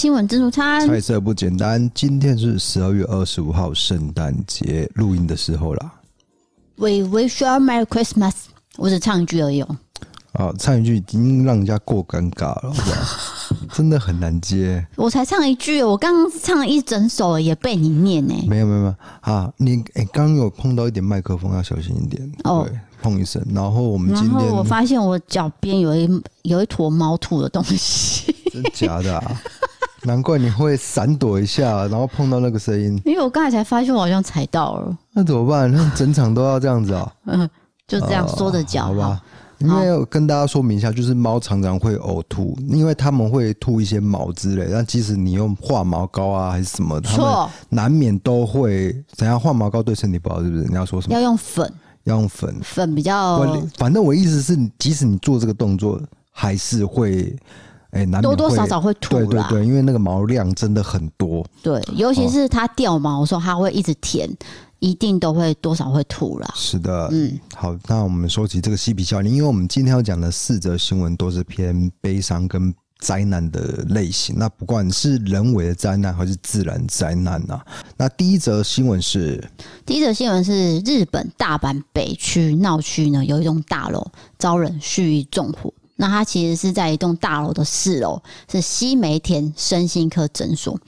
新闻自助餐，菜色不简单。今天是十二月二十五号，圣诞节录音的时候啦。We wish you a Merry Christmas。我只唱一句而已哦。啊，唱一句已经让人家过尴尬了？真的很难接。我才唱一句，我刚刚唱一整首也被你念呢。没有没有没有啊，你哎，刚刚有碰到一点麦克风，要小心一点哦。对，碰一声。然后我们今天，然后我发现我脚边有一有一坨猫吐的东西。真假的啊？难怪你会闪躲一下，然后碰到那个声音。因为我刚才才发现我好像踩到了。那怎么办？那整场都要这样子啊？嗯，就这样缩着脚，好吧？因为跟大家说明一下，就是猫常常会呕吐，因为他们会吐一些毛之类。但即使你用化毛膏啊，还是什么，错，难免都会。怎样化毛膏对身体不好，是不是？你要说什么？要用粉，要用粉，粉比较。反正我意思是，即使你做这个动作，还是会。哎，多多少少会吐。对对对，因为那个毛量真的很多。对，尤其是它掉毛的时候，它会一直舔，一定都会多少会吐啦。是的，嗯，好，那我们说起这个嬉皮笑脸，因为我们今天要讲的四则新闻都是偏悲伤跟灾难的类型。那不管是人为的灾难还是自然灾难啊，那第一则新闻是，第一则新闻是日本大阪北区闹区呢，有一栋大楼遭人蓄意纵火。那他其实是在一栋大楼的四楼，是西梅田身心科诊所。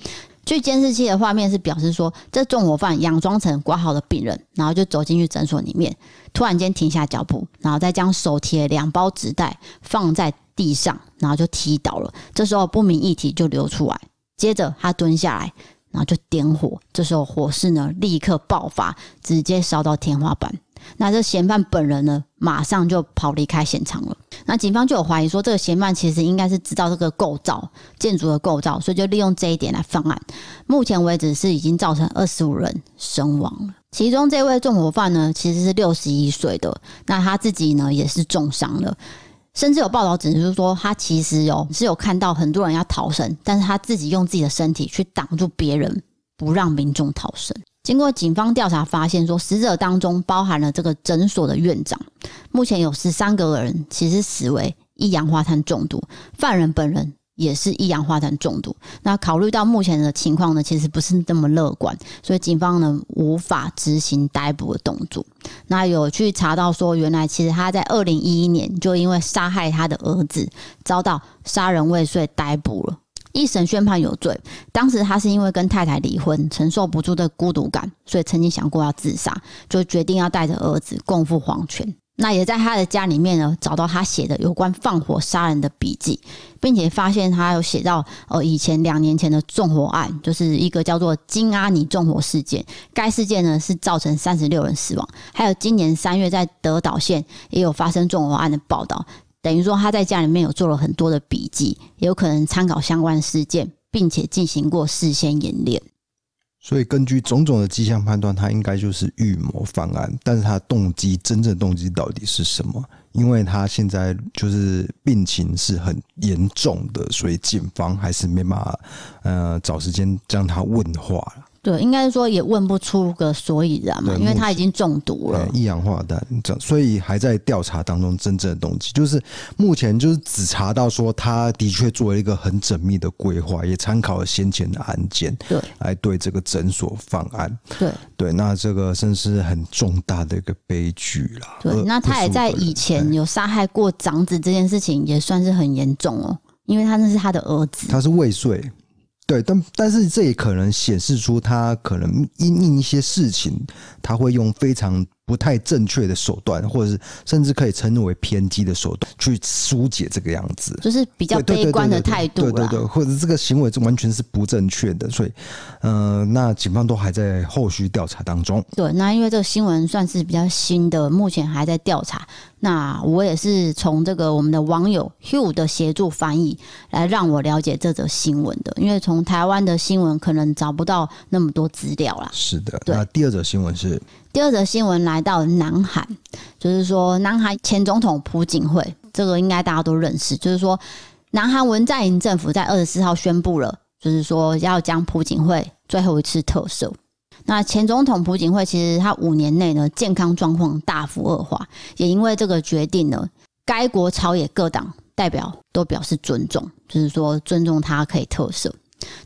据监视器的画面是表示说，这纵火犯佯装成挂号的病人，然后就走进去诊所里面，突然间停下脚步，然后再将手提的两包纸袋放在地上，然后就踢倒了。这时候不明液体就流出来，接着他蹲下来，然后就点火。这时候火势呢立刻爆发，直接烧到天花板。那这嫌犯本人呢，马上就跑离开现场了。那警方就有怀疑说，这个嫌犯其实应该是知道这个构造建筑的构造，所以就利用这一点来犯案。目前为止是已经造成二十五人身亡了，其中这位纵火犯呢，其实是六十一岁的，那他自己呢也是重伤了，甚至有报道指出说，他其实有是有看到很多人要逃生，但是他自己用自己的身体去挡住别人，不让民众逃生。经过警方调查，发现说死者当中包含了这个诊所的院长。目前有十三个人其实死为一氧化碳中毒，犯人本人也是一氧化碳中毒。那考虑到目前的情况呢，其实不是那么乐观，所以警方呢无法执行逮捕的动作。那有去查到说，原来其实他在二零一一年就因为杀害他的儿子，遭到杀人未遂逮捕了。一审宣判有罪，当时他是因为跟太太离婚，承受不住的孤独感，所以曾经想过要自杀，就决定要带着儿子共赴黄泉。那也在他的家里面呢，找到他写的有关放火杀人的笔记，并且发现他有写到，呃，以前两年前的纵火案，就是一个叫做金阿尼纵火事件。该事件呢是造成三十六人死亡，还有今年三月在德岛县也有发生纵火案的报道。等于说他在家里面有做了很多的笔记，也有可能参考相关事件，并且进行过事先演练。所以根据种种的迹象判断，他应该就是预谋犯案。但是他动机，真正动机到底是什么？因为他现在就是病情是很严重的，所以警方还是没办法呃找时间将他问话了。对，应该是说也问不出个所以然嘛，因为他已经中毒了，一氧化氮，这所以还在调查当中。真正的动机就是目前就是只查到说他的确做了一个很缜密的规划，也参考了先前的案件，对，来对这个诊所犯案。对对，那这个真是很重大的一个悲剧了。对，那他也在以前有杀害过长子这件事情，也算是很严重哦，因为他那是他的儿子，他是未遂。对，但但是这也可能显示出他可能因应一些事情，他会用非常不不太正确的手段，或者是甚至可以称为偏激的手段去疏解这个样子，就是比较悲观的态度，对对对，或者这个行为是完全是不正确的，所以，呃，那警方都还在后续调查当中。对，那因为这个新闻算是比较新的，目前还在调查。那我也是从这个我们的网友 Hugh 的协助翻译来让我了解这则新闻的，因为从台湾的新闻可能找不到那么多资料啦。是的，那第二则新闻是第二则新闻来到南韩，就是说南韩前总统朴槿惠，这个应该大家都认识，就是说南韩文在寅政府在二十四号宣布了，就是说要将朴槿惠最后一次特赦。那前总统朴槿惠其实他五年内呢健康状况大幅恶化，也因为这个决定呢，该国朝野各党代表都表示尊重，就是说尊重他可以特赦。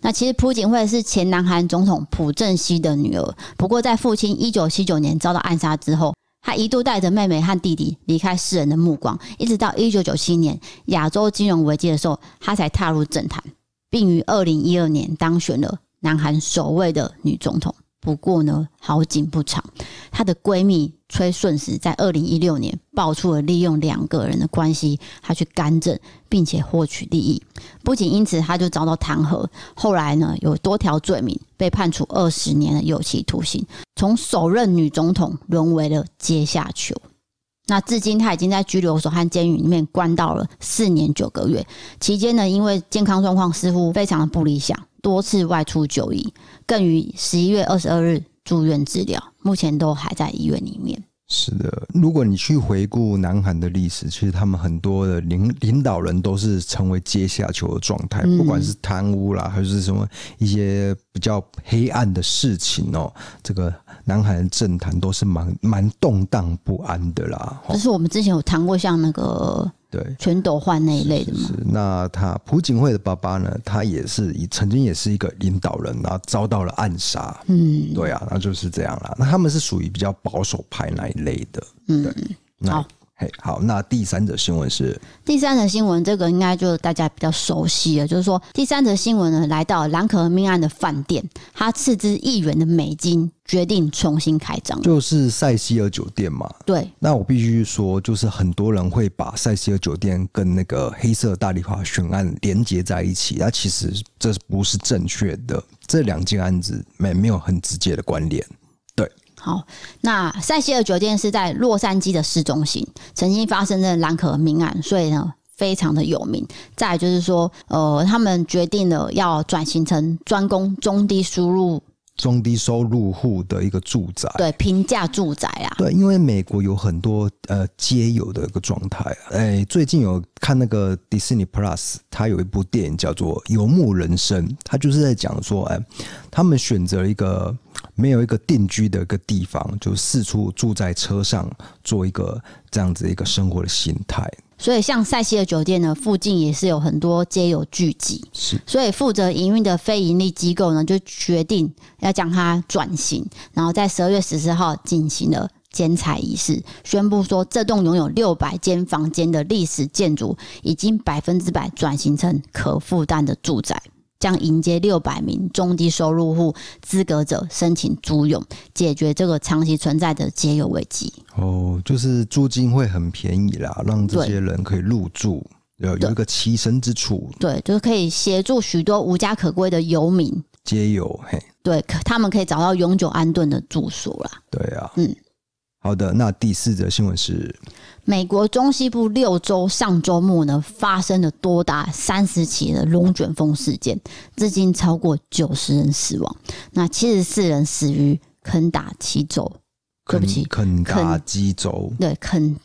那其实朴槿惠是前南韩总统朴正熙的女儿，不过在父亲一九七九年遭到暗杀之后，她一度带着妹妹和弟弟离开世人的目光，一直到一九九七年亚洲金融危机的时候，她才踏入政坛，并于二零一二年当选了南韩首位的女总统。不过呢，好景不长，她的闺蜜崔顺实在二零一六年爆出了利用两个人的关系，她去干政，并且获取利益。不仅因此，她就遭到弹劾。后来呢，有多条罪名被判处二十年的有期徒刑，从首任女总统沦为了阶下囚。那至今，她已经在拘留所和监狱里面关到了四年九个月。期间呢，因为健康状况似乎非常的不理想。多次外出就医，更于十一月二十二日住院治疗，目前都还在医院里面。是的，如果你去回顾南韩的历史，其实他们很多的领领导人都是成为阶下囚的状态，嗯、不管是贪污啦，还是什么一些比较黑暗的事情哦，这个南韩的政坛都是蛮蛮动荡不安的啦。就是我们之前有谈过，像那个。对，全斗焕那一类的嘛。是，那他朴槿惠的爸爸呢？他也是以曾经也是一个领导人，然后遭到了暗杀。嗯，对啊，那就是这样啦。那他们是属于比较保守派那一类的。嗯，对。好。嘿，好，那第三则新闻是第三则新闻，这个应该就大家比较熟悉了，就是说第三则新闻呢，来到蓝可儿命案的饭店，他斥资亿元的美金，决定重新开张，就是塞西尔酒店嘛。对，那我必须说，就是很多人会把塞西尔酒店跟那个黑色大丽花悬案连接在一起，那其实这不是正确的，这两件案子没没有很直接的关联。好，那塞西尔酒店是在洛杉矶的市中心，曾经发生的兰可儿命案，所以呢非常的有名。再来就是说，呃，他们决定了要转型成专攻中低收入、中低收入户的一个住宅，对，平价住宅啊。对，因为美国有很多呃街友的一个状态啊。哎，最近有看那个 Disney Plus，它有一部电影叫做《游牧人生》，它就是在讲说，哎，他们选择了一个。没有一个定居的一个地方，就四处住在车上，做一个这样子一个生活的心态。所以，像塞西尔酒店呢，附近也是有很多街友聚集。是，所以负责营运的非营利机构呢，就决定要将它转型，然后在十二月十四号进行了剪彩仪式，宣布说，这栋拥有六百间房间的历史建筑，已经百分之百转型成可负担的住宅。将迎接六百名中低收入户资格者申请租用，解决这个长期存在的节油危机。哦，就是租金会很便宜啦，让这些人可以入住，有有一个栖身之处。对，就是可以协助许多无家可归的游民街友，嘿，对，他们可以找到永久安顿的住所啦。对啊，嗯。好的，那第四则新闻是美国中西部六州上周末呢发生了多达三十起的龙卷风事件，至今超过九十人死亡，那七十四人死于肯塔基州。对不起，肯达基州，对肯的。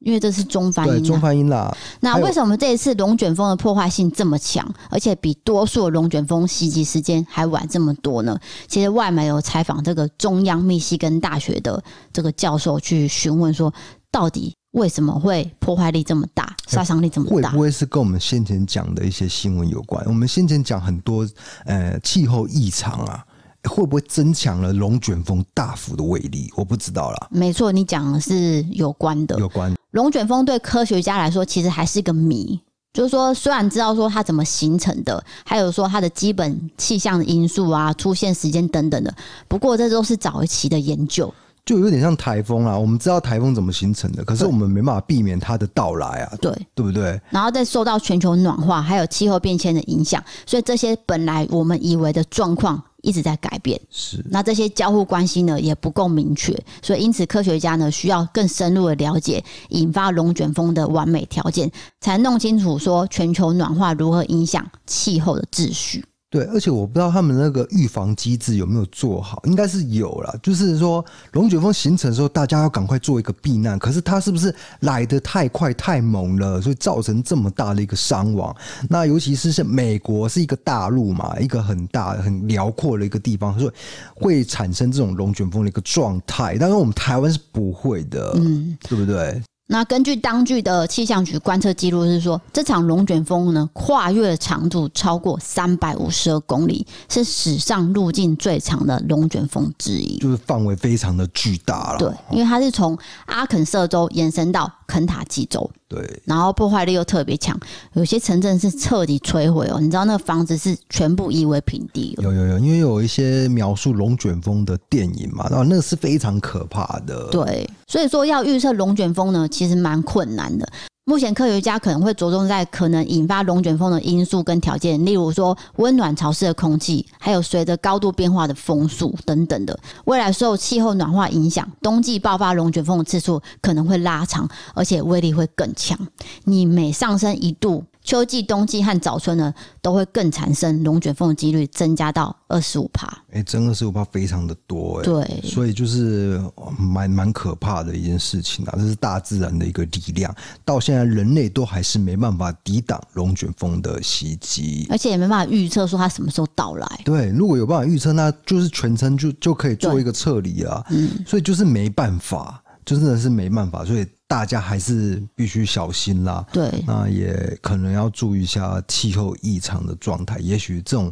因为这是中翻英，中翻音啦。那为什么这一次龙卷风的破坏性这么强，而且比多数的龙卷风袭击时间还晚这么多呢？其实外媒有采访这个中央密西根大学的这个教授去询问说，到底为什么会破坏力这么大，杀伤力这么大？会不会是跟我们先前讲的一些新闻有关？我们先前讲很多呃气候异常啊。会不会增强了龙卷风大幅的威力？我不知道啦。没错，你讲的是有关的。有关龙卷风对科学家来说，其实还是一个谜。就是说，虽然知道说它怎么形成的，还有说它的基本气象的因素啊、出现时间等等的，不过这都是早期的研究。就有点像台风啊。我们知道台风怎么形成的，可是我们没办法避免它的到来啊。对，对不对？然后再受到全球暖化还有气候变迁的影响，所以这些本来我们以为的状况一直在改变。是，那这些交互关系呢也不够明确，所以因此科学家呢需要更深入的了解引发龙卷风的完美条件，才弄清楚说全球暖化如何影响气候的秩序。对，而且我不知道他们那个预防机制有没有做好，应该是有啦。就是说，龙卷风形成的时候，大家要赶快做一个避难。可是它是不是来得太快太猛了，所以造成这么大的一个伤亡？那尤其是像美国是一个大陆嘛，一个很大很辽阔的一个地方，所以会产生这种龙卷风的一个状态。但是我们台湾是不会的，嗯，对不对？那根据当局的气象局观测记录是说，这场龙卷风呢，跨越长度超过三百五十二公里，是史上路径最长的龙卷风之一，就是范围非常的巨大了。对，因为它是从阿肯色州延伸到肯塔基州。对，然后破坏力又特别强，有些城镇是彻底摧毁哦。你知道那个房子是全部夷为平地。有有有，因为有一些描述龙卷风的电影嘛，然后那个是非常可怕的。对，所以说要预测龙卷风呢，其实蛮困难的。目前科学家可能会着重在可能引发龙卷风的因素跟条件，例如说温暖潮湿的空气，还有随着高度变化的风速等等的。未来受气候暖化影响，冬季爆发龙卷风的次数可能会拉长，而且威力会更强。你每上升一度。秋季、冬季和早春呢，都会更产生龙卷风的几率增加到二十五帕。哎，增二十五帕非常的多哎。对，所以就是蛮蛮可怕的一件事情啊！这是大自然的一个力量，到现在人类都还是没办法抵挡龙卷风的袭击，而且也没办法预测说它什么时候到来。对，如果有办法预测，那就是全程就就可以做一个撤离啊。嗯，所以就是没办法，就真的是没办法，所以。大家还是必须小心啦。对，那也可能要注意一下气候异常的状态。也许这种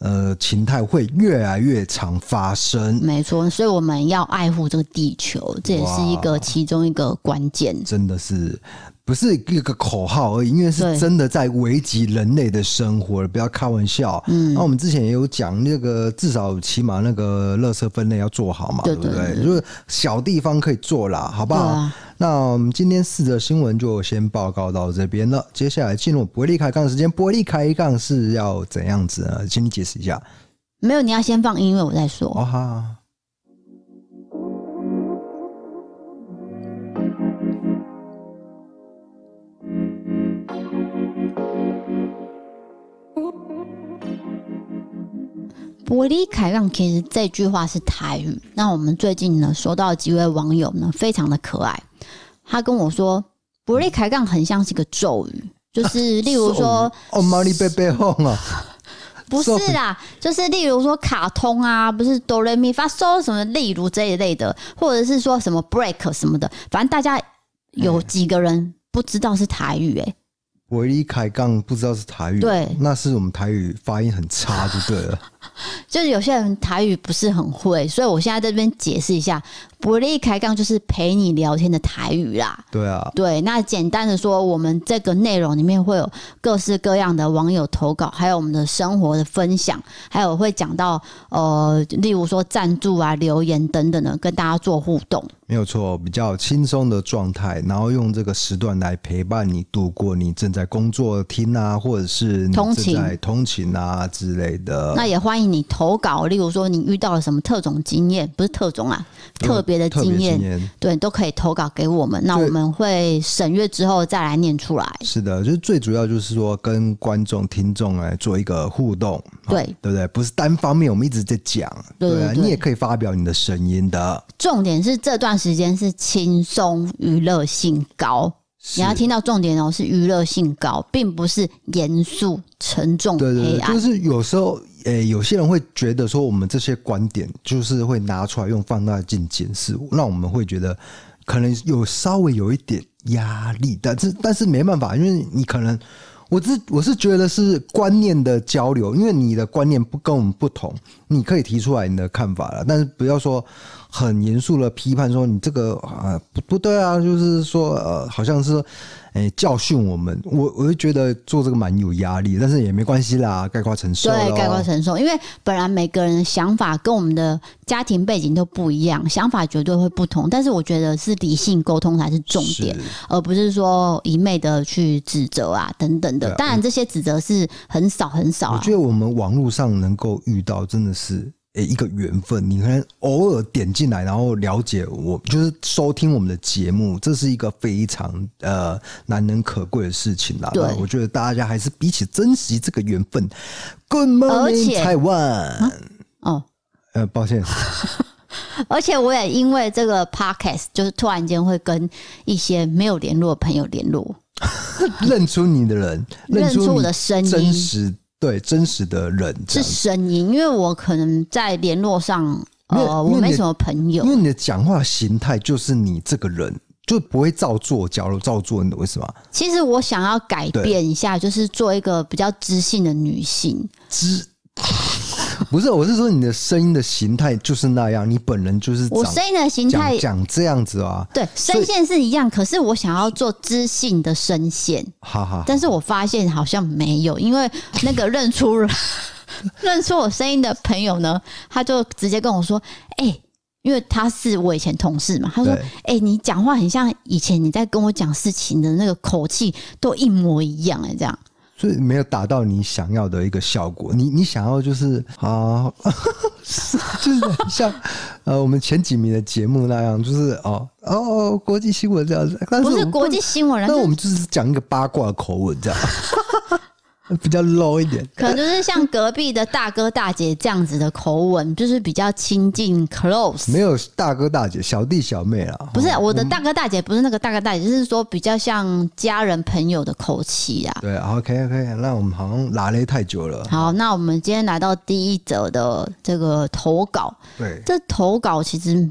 呃情态会越来越常发生。没错，所以我们要爱护这个地球，这也是一个其中一个关键。真的是。不是一个口号而已，因为是真的在危及人类的生活，不要开玩笑。嗯，那我们之前也有讲，那个至少起码那个垃圾分类要做好嘛，对，对不对？就是小地方可以做啦，好不好？啊、那我们今天四则新闻就先报告到这边了，接下来进入伯利开杠时间。伯利开杠是要怎样子呢？请你解释一下。没有，你要先放音乐，我再说。哦哈。伯利开杠其实这句话是台语。那我们最近呢，收到几位网友呢，非常的可爱。他跟我说，伯利开杠很像是一个咒语，就是例如说，哦，玛丽贝贝哄啊，不是啦，就是例如说卡通啊，不是哆来咪发嗦什么，例如这一类的，或者是说什么 break 什么的，反正大家有几个人不知道是台语诶、欸。伯利开杠不知道是台语，对，那是我们台语发音很差就对了。就是有些人台语不是很会，所以我现在在这边解释一下，不利开杠就是陪你聊天的台语啦。对啊，对，那简单的说，我们这个内容里面会有各式各样的网友投稿，还有我们的生活的分享，还有会讲到呃，例如说赞助啊、留言等等的，跟大家做互动。没有错，比较轻松的状态，然后用这个时段来陪伴你度过你正在工作厅啊，或者是你正在通勤啊之类的。那也欢迎你投稿，例如说你遇到了什么特种经验，不是特种啊，特别的经验，对，都可以投稿给我们。那我们会审阅之后再来念出来。是的，就是最主要就是说跟观众、听众来做一个互动，对，对不对？不是单方面我们一直在讲，对，对，对，对，你也可以发表你的声音的。重点是这段。时间是轻松娱乐性高，你要听到重点哦，是娱乐性高，并不是严肃沉重黑暗。对对对，就是有时候，诶、有些人会觉得说，我们这些观点就是会拿出来用放大镜检视，那我们会觉得可能有稍微有一点压力，但是但是没办法，因为你可能。我是我是觉得是观念的交流，因为你的观念不跟我们不同，你可以提出来你的看法了，但是不要说很严肃的批判说你这个啊不不对啊，就是说呃好像是说。哎，教训我们，我我就觉得做这个蛮有压力，但是也没关系啦，概括承受。对，概括承受，因为本来每个人的想法跟我们的家庭背景都不一样，想法绝对会不同。但是我觉得是理性沟通才是重点，而不是说一昧的去指责啊等等的。当然，这些指责是很少很少啊。我觉得我们网络上能够遇到，真的是。一个缘分，你可能偶尔点进来，然后了解我，就是收听我们的节目，这是一个非常呃难能可贵的事情啦。对，我觉得大家还是比起珍惜这个缘分，Good morning 台湾。啊、哦，呃，抱歉。而且我也因为这个 podcast，就是突然间会跟一些没有联络的朋友联络，认出你的人，认出我的声音，真实。对，真实的人是声音，因为我可能在联络上，呃，我没什么朋友，因为你的讲话形态就是你这个人，就不会照做，假如照做，你懂为什么？其实我想要改变一下，就是做一个比较知性的女性。知。不是，我是说你的声音的形态就是那样，你本人就是我声音的形态讲这样子啊。对，声线是一样，可是我想要做知性的声线，哈哈。但是我发现好像没有，因为那个认出 认出我声音的朋友呢，他就直接跟我说：“哎、欸，因为他是我以前同事嘛，他说：‘哎、欸，你讲话很像以前你在跟我讲事情的那个口气，都一模一样。’哎，这样。”所以没有达到你想要的一个效果。你你想要就是啊，就是像呃我们前几名的节目那样，就是哦哦国际新闻这样子。但是不是国际新闻，那我们就是讲一个八卦口吻这样。比较 low 一点，可能就是像隔壁的大哥大姐这样子的口吻，就是比较亲近 close。没有大哥大姐，小弟小妹啊。不是我的大哥大姐，不是那个大哥大姐，就是说比较像家人朋友的口气啊。对，OK OK，那我们好像拉了太久了。好，那我们今天来到第一则的这个投稿。对，这投稿其实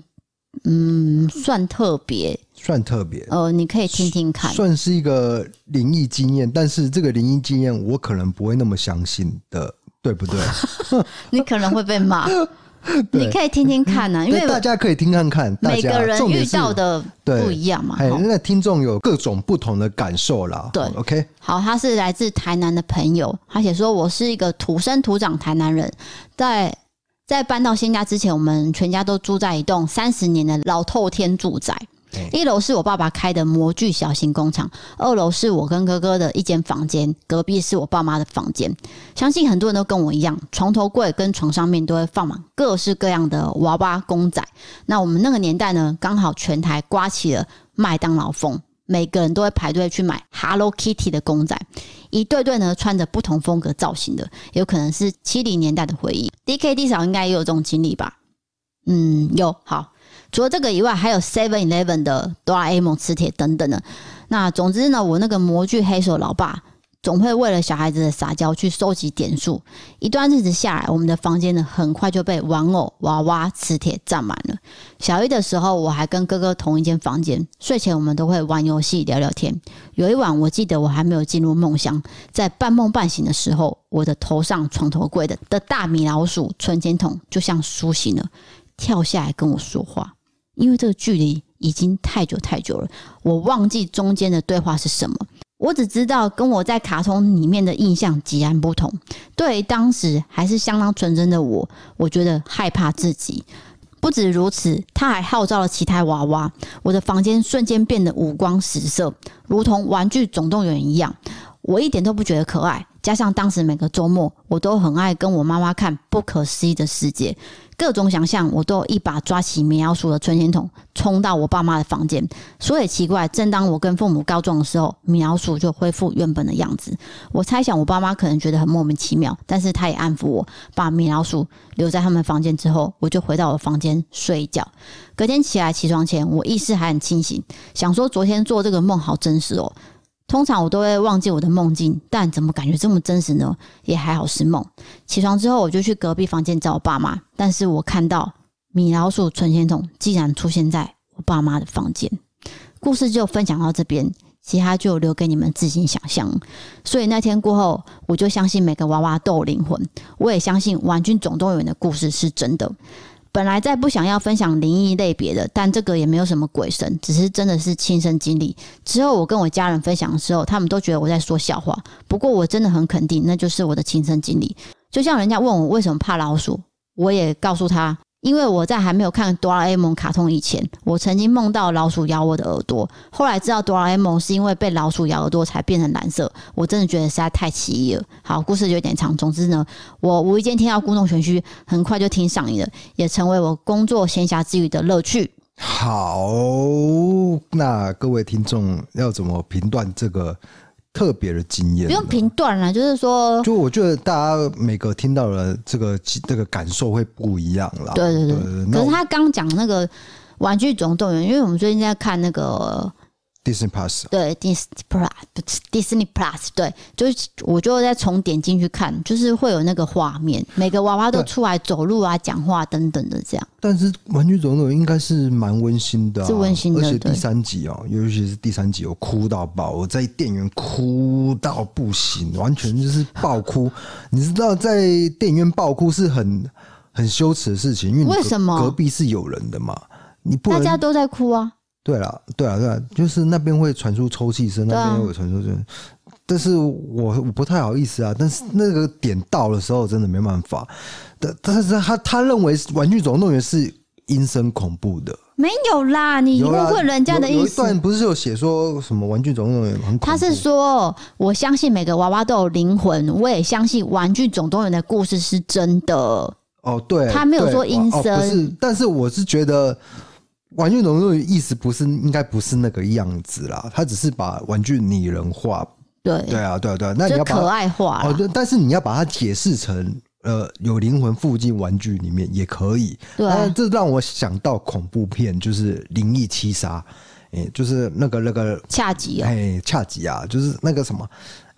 嗯算特别。算特别哦，你可以听听看，算是一个灵异经验，但是这个灵异经验我可能不会那么相信的，对不对？你可能会被骂，你可以听听看呢、啊，因为大家可以听看看，每个人遇到的不一样嘛。那听众有各种不同的感受啦。对，OK，好，他是来自台南的朋友，他写说：“我是一个土生土长台南人，在在搬到新家之前，我们全家都住在一栋三十年的老透天住宅。”一楼是我爸爸开的模具小型工厂，二楼是我跟哥哥的一间房间，隔壁是我爸妈的房间。相信很多人都跟我一样，床头柜跟床上面都会放满各式各样的娃娃公仔。那我们那个年代呢，刚好全台刮起了麦当劳风，每个人都会排队去买 Hello Kitty 的公仔，一对对呢穿着不同风格造型的，有可能是七零年代的回忆。DKD 嫂应该也有这种经历吧？嗯，有。好。除了这个以外，还有 Seven Eleven 的哆啦 A 梦磁铁等等的。那总之呢，我那个模具黑手老爸总会为了小孩子的撒娇去收集点数。一段日子下来，我们的房间呢很快就被玩偶、娃娃、磁铁占满了。小一的时候，我还跟哥哥同一间房间，睡前我们都会玩游戏、聊聊天。有一晚，我记得我还没有进入梦乡，在半梦半醒的时候，我的头上床头柜的的大米老鼠存钱筒就像苏醒了，跳下来跟我说话。因为这个距离已经太久太久了，我忘记中间的对话是什么。我只知道跟我在卡通里面的印象截然不同。对于当时还是相当纯真的我，我觉得害怕自己。不止如此，他还号召了其他娃娃，我的房间瞬间变得五光十色，如同玩具总动员一样。我一点都不觉得可爱。加上当时每个周末，我都很爱跟我妈妈看《不可思议的世界》。各种想象，我都一把抓起米老鼠的存钱筒，冲到我爸妈的房间。说也奇怪，正当我跟父母告状的时候，米老鼠就恢复原本的样子。我猜想，我爸妈可能觉得很莫名其妙，但是他也安抚我，把米老鼠留在他们房间之后，我就回到我房间睡觉。隔天起来，起床前我意识还很清醒，想说昨天做这个梦好真实哦。通常我都会忘记我的梦境，但怎么感觉这么真实呢？也还好是梦。起床之后，我就去隔壁房间找我爸妈，但是我看到米老鼠存钱筒竟然出现在我爸妈的房间。故事就分享到这边，其他就留给你们自行想象。所以那天过后，我就相信每个娃娃都有灵魂，我也相信《玩具总动员》的故事是真的。本来在不想要分享灵异类别的，但这个也没有什么鬼神，只是真的是亲身经历。之后我跟我家人分享的时候，他们都觉得我在说笑话。不过我真的很肯定，那就是我的亲身经历。就像人家问我为什么怕老鼠，我也告诉他。因为我在还没有看哆啦 A 梦卡通以前，我曾经梦到老鼠咬我的耳朵。后来知道哆啦 A 梦是因为被老鼠咬耳朵才变成蓝色，我真的觉得实在太奇异了。好，故事就有点长。总之呢，我无意间听到故弄玄虚，很快就听上瘾了，也成为我工作闲暇之余的乐趣。好，那各位听众要怎么评断这个？特别的经验，不用评断了，就是说，就我觉得大家每个听到的这个这个感受会不一样啦。对对对，对，可是他刚讲那个《玩具总动员》，因为我们最近在看那个。Disney Plus 对 Disney Plus，Disney Plus 对，就是我就再重点进去看，就是会有那个画面，每个娃娃都出来走路啊、讲话等等的这样。但是《玩具总动员》应该是蛮温馨的、啊，是温馨的，而且第三集哦，尤其是第三集，我哭到爆，我在电影院哭到不行，完全就是爆哭。你知道，在电影院爆哭是很很羞耻的事情，因为为什么？隔壁是有人的嘛，你不大家都在哭啊。对了，对啊，对啊，就是那边会传出抽泣声，那边又会传出这，但是我我不太好意思啊。但是那个点到的时候，真的没办法。但但是他他认为《玩具总动员》是阴森恐怖的，没有啦，你误会人家的意思。有，有一段不是有写说什么《玩具总动员》很恐怖？他是说，我相信每个娃娃都有灵魂，我也相信《玩具总动员》的故事是真的。哦，对，他没有说阴森，哦，不是，但是我是觉得。玩具总动员意思不是应该不是那个样子啦，他只是把玩具拟人化。对对啊，对啊，对啊。那你要把可爱化哦，对，但是你要把它解释成呃有灵魂附近玩具里面也可以。对，这让我想到恐怖片，就是《灵异七杀》，哎，就是那个那个恰吉啊，哎，恰吉啊，就是那个什么，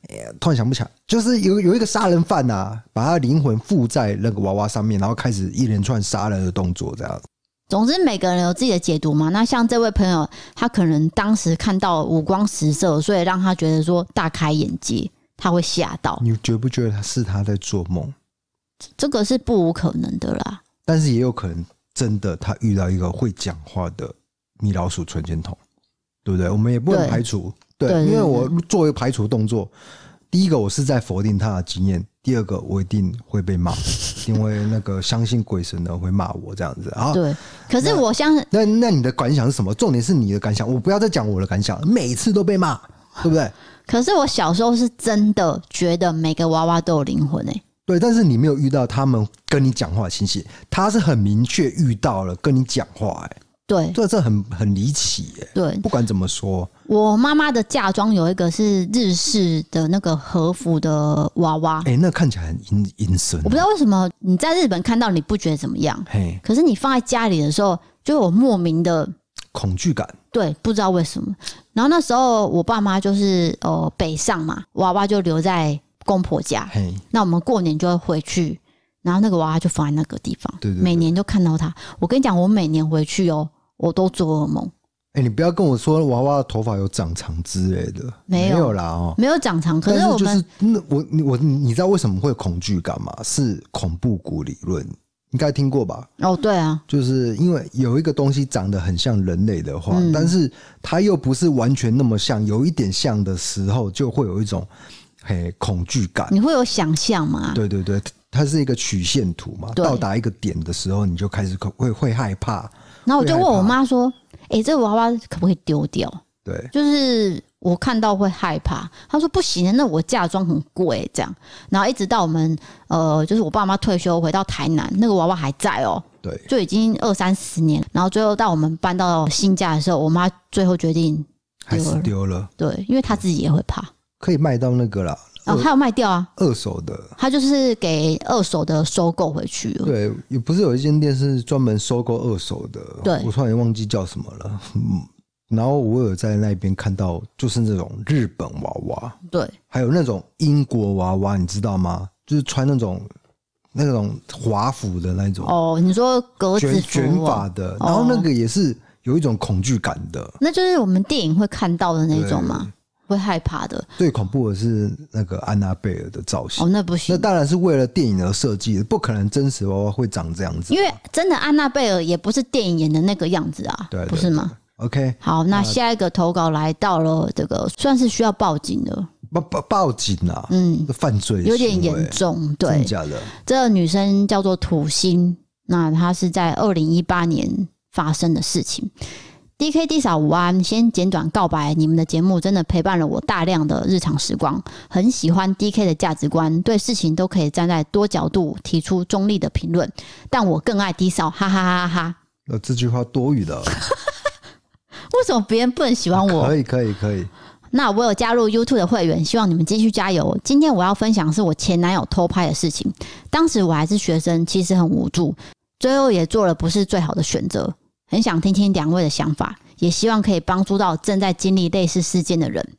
哎，突然想不起来，就是有有一个杀人犯啊，把他灵魂附在那个娃娃上面，然后开始一连串杀人的动作，这样。总之，每个人有自己的解读嘛。那像这位朋友，他可能当时看到五光十色，所以让他觉得说大开眼界，他会吓到。你觉不觉得他是他在做梦？这个是不无可能的啦。但是也有可能真的他遇到一个会讲话的米老鼠存钱筒，对不对？我们也不能排除。对，对，因为我作为排除动作，第一个我是在否定他的经验。第二个，我一定会被骂，因为那个相信鬼神的会骂我这样子啊。对，可是我相信。那那你的感想是什么？重点是你的感想，我不要再讲我的感想了。每次都被骂，对不对？可是我小时候是真的觉得每个娃娃都有灵魂诶、欸。对，但是你没有遇到他们跟你讲话的情形，他是很明确遇到了跟你讲话诶。对，这这很很离奇耶。对，不管怎么说，我妈妈的嫁妆有一个是日式的那个和服的娃娃，哎、欸，那看起来很阴阴森。我不知道为什么你在日本看到你不觉得怎么样，嘿，可是你放在家里的时候就有莫名的恐惧感。对，不知道为什么。然后那时候我爸妈就是呃北上嘛，娃娃就留在公婆家。嘿，那我们过年就会回去，然后那个娃娃就放在那个地方，对，对，对，每年都看到它。我跟你讲，我每年回去哦。我都做噩梦。哎、欸，你不要跟我说娃娃的头发有长长之类的，没有，没有啦哦，没有长长。可是我就是那我我你知道为什么会恐惧感吗？是恐怖谷理论，应该听过吧？哦，对啊，就是因为有一个东西长得很像人类的话，嗯、但是它又不是完全那么像，有一点像的时候，就会有一种嘿恐惧感。你会有想象吗？对对对，它是一个曲线图嘛，到达一个点的时候，你就开始会会害怕。然后我就问我妈说：“哎、欸，这个娃娃可不可以丢掉？”对，就是我看到会害怕。她说：“不行，那我嫁妆很贵。”这样，然后一直到我们呃，就是我爸妈退休回到台南，那个娃娃还在哦、喔。对，就已经二三十年。然后最后到我们搬到新家的时候，我妈最后决定还是丢了。对，因为她自己也会怕。可以卖到那个了。哦，他有卖掉啊，二手的，他就是给二手的收购回去了。对，也不是有一间店是专门收购二手的。对，我突然忘记叫什么了。嗯，然后我有在那边看到，就是那种日本娃娃，对，还有那种英国娃娃，你知道吗？就是穿那种那种华服的那种。哦，你说格子卷发的，然后那个也是有一种恐惧感的。那就是我们电影会看到的那种吗？会害怕的。最恐怖的是那个安娜贝尔的造型哦，那不行，那当然是为了电影而设计的，不可能真实娃娃会长这样子。因为真的安娜贝尔也不是电影演的那个样子啊，对，不是吗？OK，好，那下一个投稿来到了这个算是需要报警的，报报报警啊，嗯，犯罪有点严重，对，真的假的？这个女生叫做土星，那她是在二零一八年发生的事情。D K D 嫂午安，先简短告白，你们的节目真的陪伴了我大量的日常时光，很喜欢 D K 的价值观，对事情都可以站在多角度提出中立的评论，但我更爱 D 嫂，哈哈哈哈哈。那这句话多余的，为什么别人不能喜欢我？可以可以可以。那我有加入 YouTube 的会员，希望你们继续加油。今天我要分享是我前男友偷拍的事情，当时我还是学生，其实很无助，最后也做了不是最好的选择。很想听听两位的想法，也希望可以帮助到正在经历类似事件的人。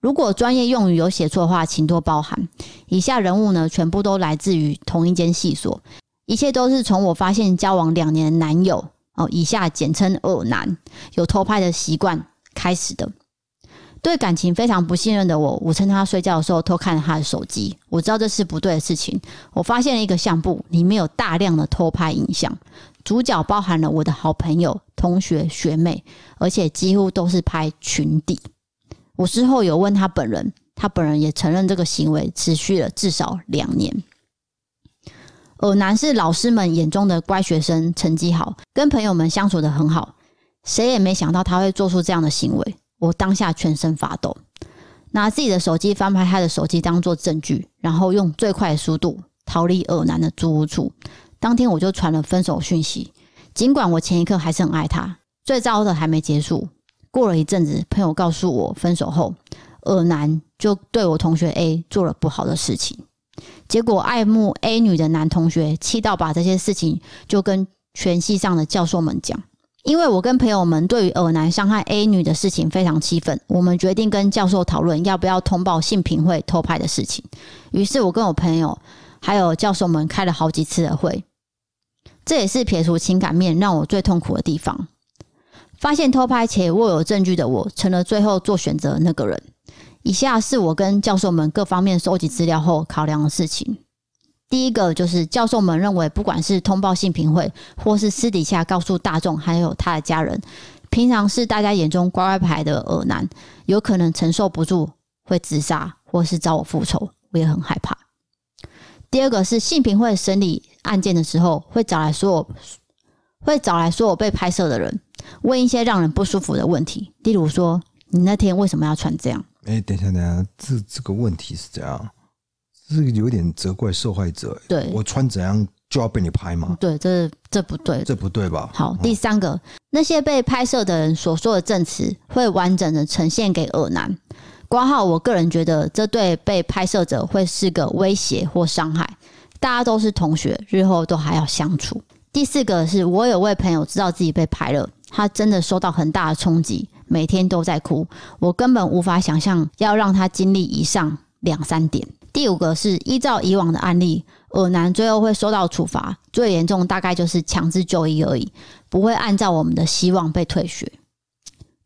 如果专业用语有写错的话，请多包涵。以下人物呢，全部都来自于同一间系所，一切都是从我发现交往两年男友哦，以下简称恶男，有偷拍的习惯开始的。对感情非常不信任的我，我趁他睡觉的时候偷看了他的手机。我知道这是不对的事情。我发现了一个相簿，里面有大量的偷拍影像，主角包含了我的好朋友、同学、学妹，而且几乎都是拍群底。我之后有问他本人，他本人也承认这个行为持续了至少两年。恶男是老师们眼中的乖学生，成绩好，跟朋友们相处得很好。谁也没想到他会做出这样的行为。我当下全身发抖，拿自己的手机翻拍他的手机当做证据，然后用最快的速度逃离恶男的租屋处。当天我就传了分手讯息，尽管我前一刻还是很爱他。最糟的还没结束，过了一阵子，朋友告诉我分手后，恶男就对我同学 A 做了不好的事情。结果爱慕 A 女的男同学气到把这些事情就跟全系上的教授们讲。因为我跟朋友们对于恶男伤害 A 女的事情非常气愤，我们决定跟教授讨论要不要通报性平会偷拍的事情。于是，我跟我朋友还有教授们开了好几次的会。这也是撇除情感面让我最痛苦的地方。发现偷拍且握有证据的我，成了最后做选择那个人。以下是我跟教授们各方面收集资料后考量的事情。第一个就是教授们认为，不管是通报性平会，或是私底下告诉大众，还有他的家人，平常是大家眼中乖乖牌的恶男，有可能承受不住会自杀，或是找我复仇，我也很害怕。第二个是性平会审理案件的时候，会找来所有会找来所有被拍摄的人，问一些让人不舒服的问题，例如说，你那天为什么要穿这样？哎、欸，等一下，等一下，这这个问题是怎样。是有点责怪受害者。对，我穿怎样就要被你拍吗？对，这这不对，这不对吧？好，第三个，嗯、那些被拍摄的人所说的证词会完整的呈现给恶男。括号，我个人觉得这对被拍摄者会是个威胁或伤害。大家都是同学，日后都还要相处。第四个是我有位朋友知道自己被拍了，他真的受到很大的冲击，每天都在哭。我根本无法想象要让他经历以上两三点。第五个是依照以往的案例，恶男最后会受到处罚，最严重大概就是强制就医而已，不会按照我们的希望被退学。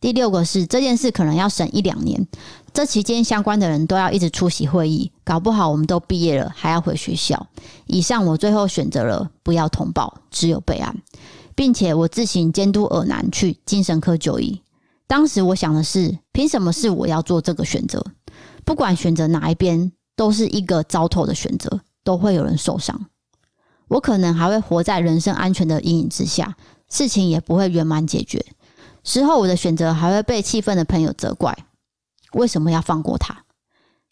第六个是这件事可能要审一两年，这期间相关的人都要一直出席会议，搞不好我们都毕业了还要回学校。以上我最后选择了不要通报，只有备案，并且我自行监督恶男去精神科就医。当时我想的是，凭什么是我要做这个选择？不管选择哪一边。都是一个糟透的选择，都会有人受伤。我可能还会活在人身安全的阴影之下，事情也不会圆满解决。事后我的选择还会被气愤的朋友责怪，为什么要放过他？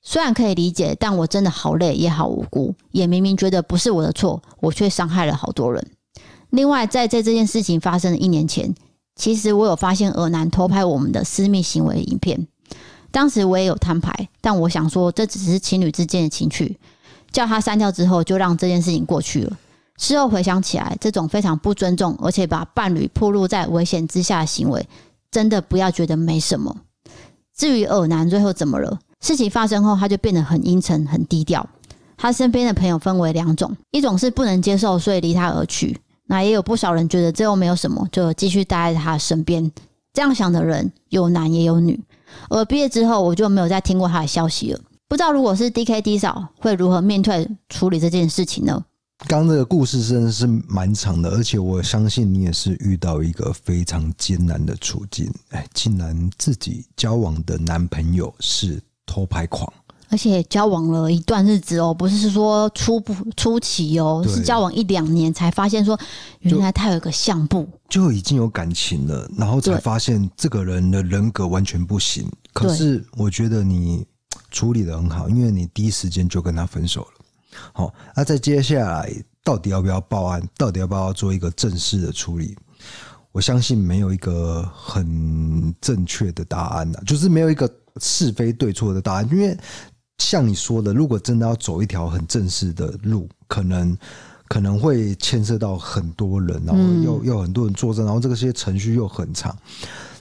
虽然可以理解，但我真的好累，也好无辜，也明明觉得不是我的错，我却伤害了好多人。另外，在在这件事情发生的一年前，其实我有发现恶男偷拍我们的私密行为影片。当时我也有摊牌，但我想说这只是情侣之间的情趣，叫他删掉之后就让这件事情过去了。事后回想起来，这种非常不尊重，而且把伴侣暴露在危险之下的行为，真的不要觉得没什么。至于恶男最后怎么了？事情发生后他就变得很阴沉、很低调。他身边的朋友分为两种，一种是不能接受，所以离他而去；那也有不少人觉得这又没有什么，就继续待在他身边。这样想的人有男也有女。而毕业之后，我就没有再听过他的消息了。不知道如果是 DKD 嫂会如何面对处理这件事情呢？刚刚这个故事真的是蛮长的，而且我相信你也是遇到一个非常艰难的处境。哎，竟然自己交往的男朋友是偷拍狂，而且交往了一段日子哦，不是说初步初期哦，是交往一两年才发现说，原来他有一个相簿，就已经有感情了，然后才发现这个人的人格完全不行。可是我觉得你。处理的很好，因为你第一时间就跟他分手了。好，那在接下来到底要不要报案？到底要不要做一个正式的处理？我相信没有一个很正确的答案的，就是没有一个是非对错的答案。因为像你说的，如果真的要走一条很正式的路，可能可能会牵涉到很多人，然后又又很多人作证，然后这个些程序又很长。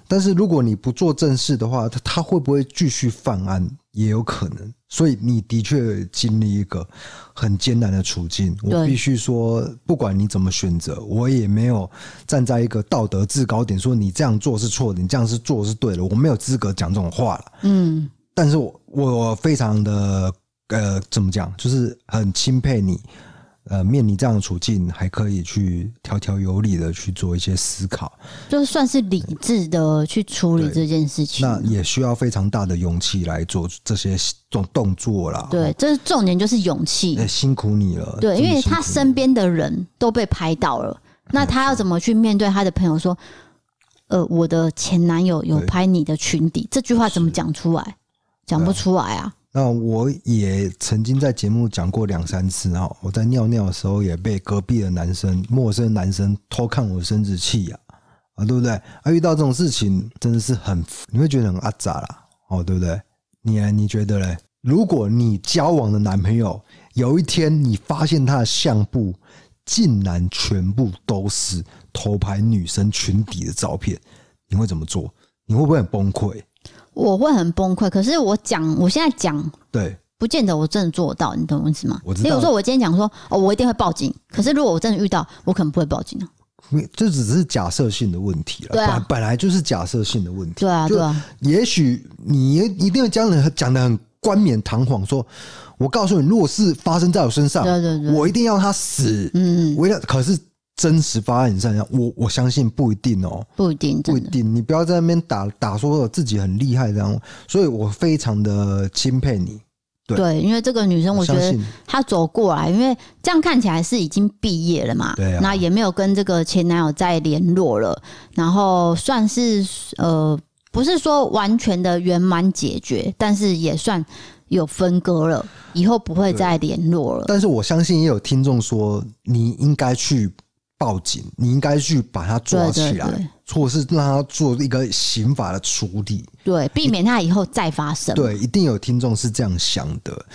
但是如果你不做正事的话，他他会不会继续犯案也有可能。所以你的确经历一个很艰难的处境。我必须说，不管你怎么选择，我也没有站在一个道德制高点说你这样做是错的，你这样是做是对的。我没有资格讲这种话了。嗯，但是我我非常的呃，怎么讲，就是很钦佩你。呃，面临这样的处境，还可以去条条有理的去做一些思考，就算是理智的去处理这件事情。那也需要非常大的勇气来做这些动动作啦。对，这是重点，就是勇气。辛苦你了。对，因为他身边的人都被拍到了，那他要怎么去面对他的朋友说：“呃，我的前男友有拍你的裙底。”这句话怎么讲出来？讲不出来啊。那我也曾经在节目讲过两三次哈，我在尿尿的时候也被隔壁的男生、陌生男生偷看我生殖器呀，啊，对不对？啊，遇到这种事情真的是很，你会觉得很阿杂啦，哦，对不对？你呢？你觉得嘞？如果你交往的男朋友有一天你发现他的相簿竟然全部都是偷拍女生裙底的照片，你会怎么做？你会不会很崩溃？我会很崩溃，可是我讲，我现在讲，对，不见得我真的做到，你懂我意思吗？我知道。比如说，我今天讲说，哦，我一定会报警，可是如果我真的遇到，我可能不会报警啊。这只是假设性的问题了，对啊，本来就是假设性的问题，对啊，对啊。也许你一定要将人讲的很冠冕堂皇，说，我告诉你，如果是发生在我身上，对对对，我一定要他死，嗯，我一定要，可是。真实发案上，我我相信不一定哦，不一定，不一定。你不要在那边打打说自己很厉害这样，所以我非常的钦佩你。对，对，因为这个女生，我觉得她走过来，因为这样看起来是已经毕业了嘛，对啊，那也没有跟这个前男友再联络了，然后算是呃，不是说完全的圆满解决，但是也算有分割了，以后不会再联络了。但是我相信也有听众说，你应该去。报警，你应该去把他抓起来，或者是让他做一个刑法的处理，对，避免他以后再发生。对，一定有听众是这样想的。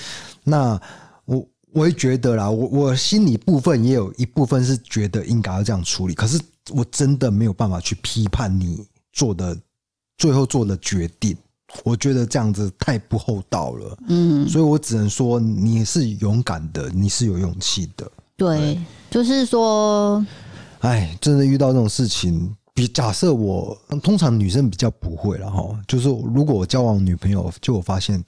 那我我也觉得啦，我我心里部分也有一部分是觉得应该要这样处理，可是我真的没有办法去批判你做的最后做的决定。我觉得这样子太不厚道了，嗯，所以我只能说你是勇敢的，你是有勇气的。对，就是说，哎，真的遇到这种事情，比假设我通常女生比较不会了哈。就是如果我交往女朋友，就我发现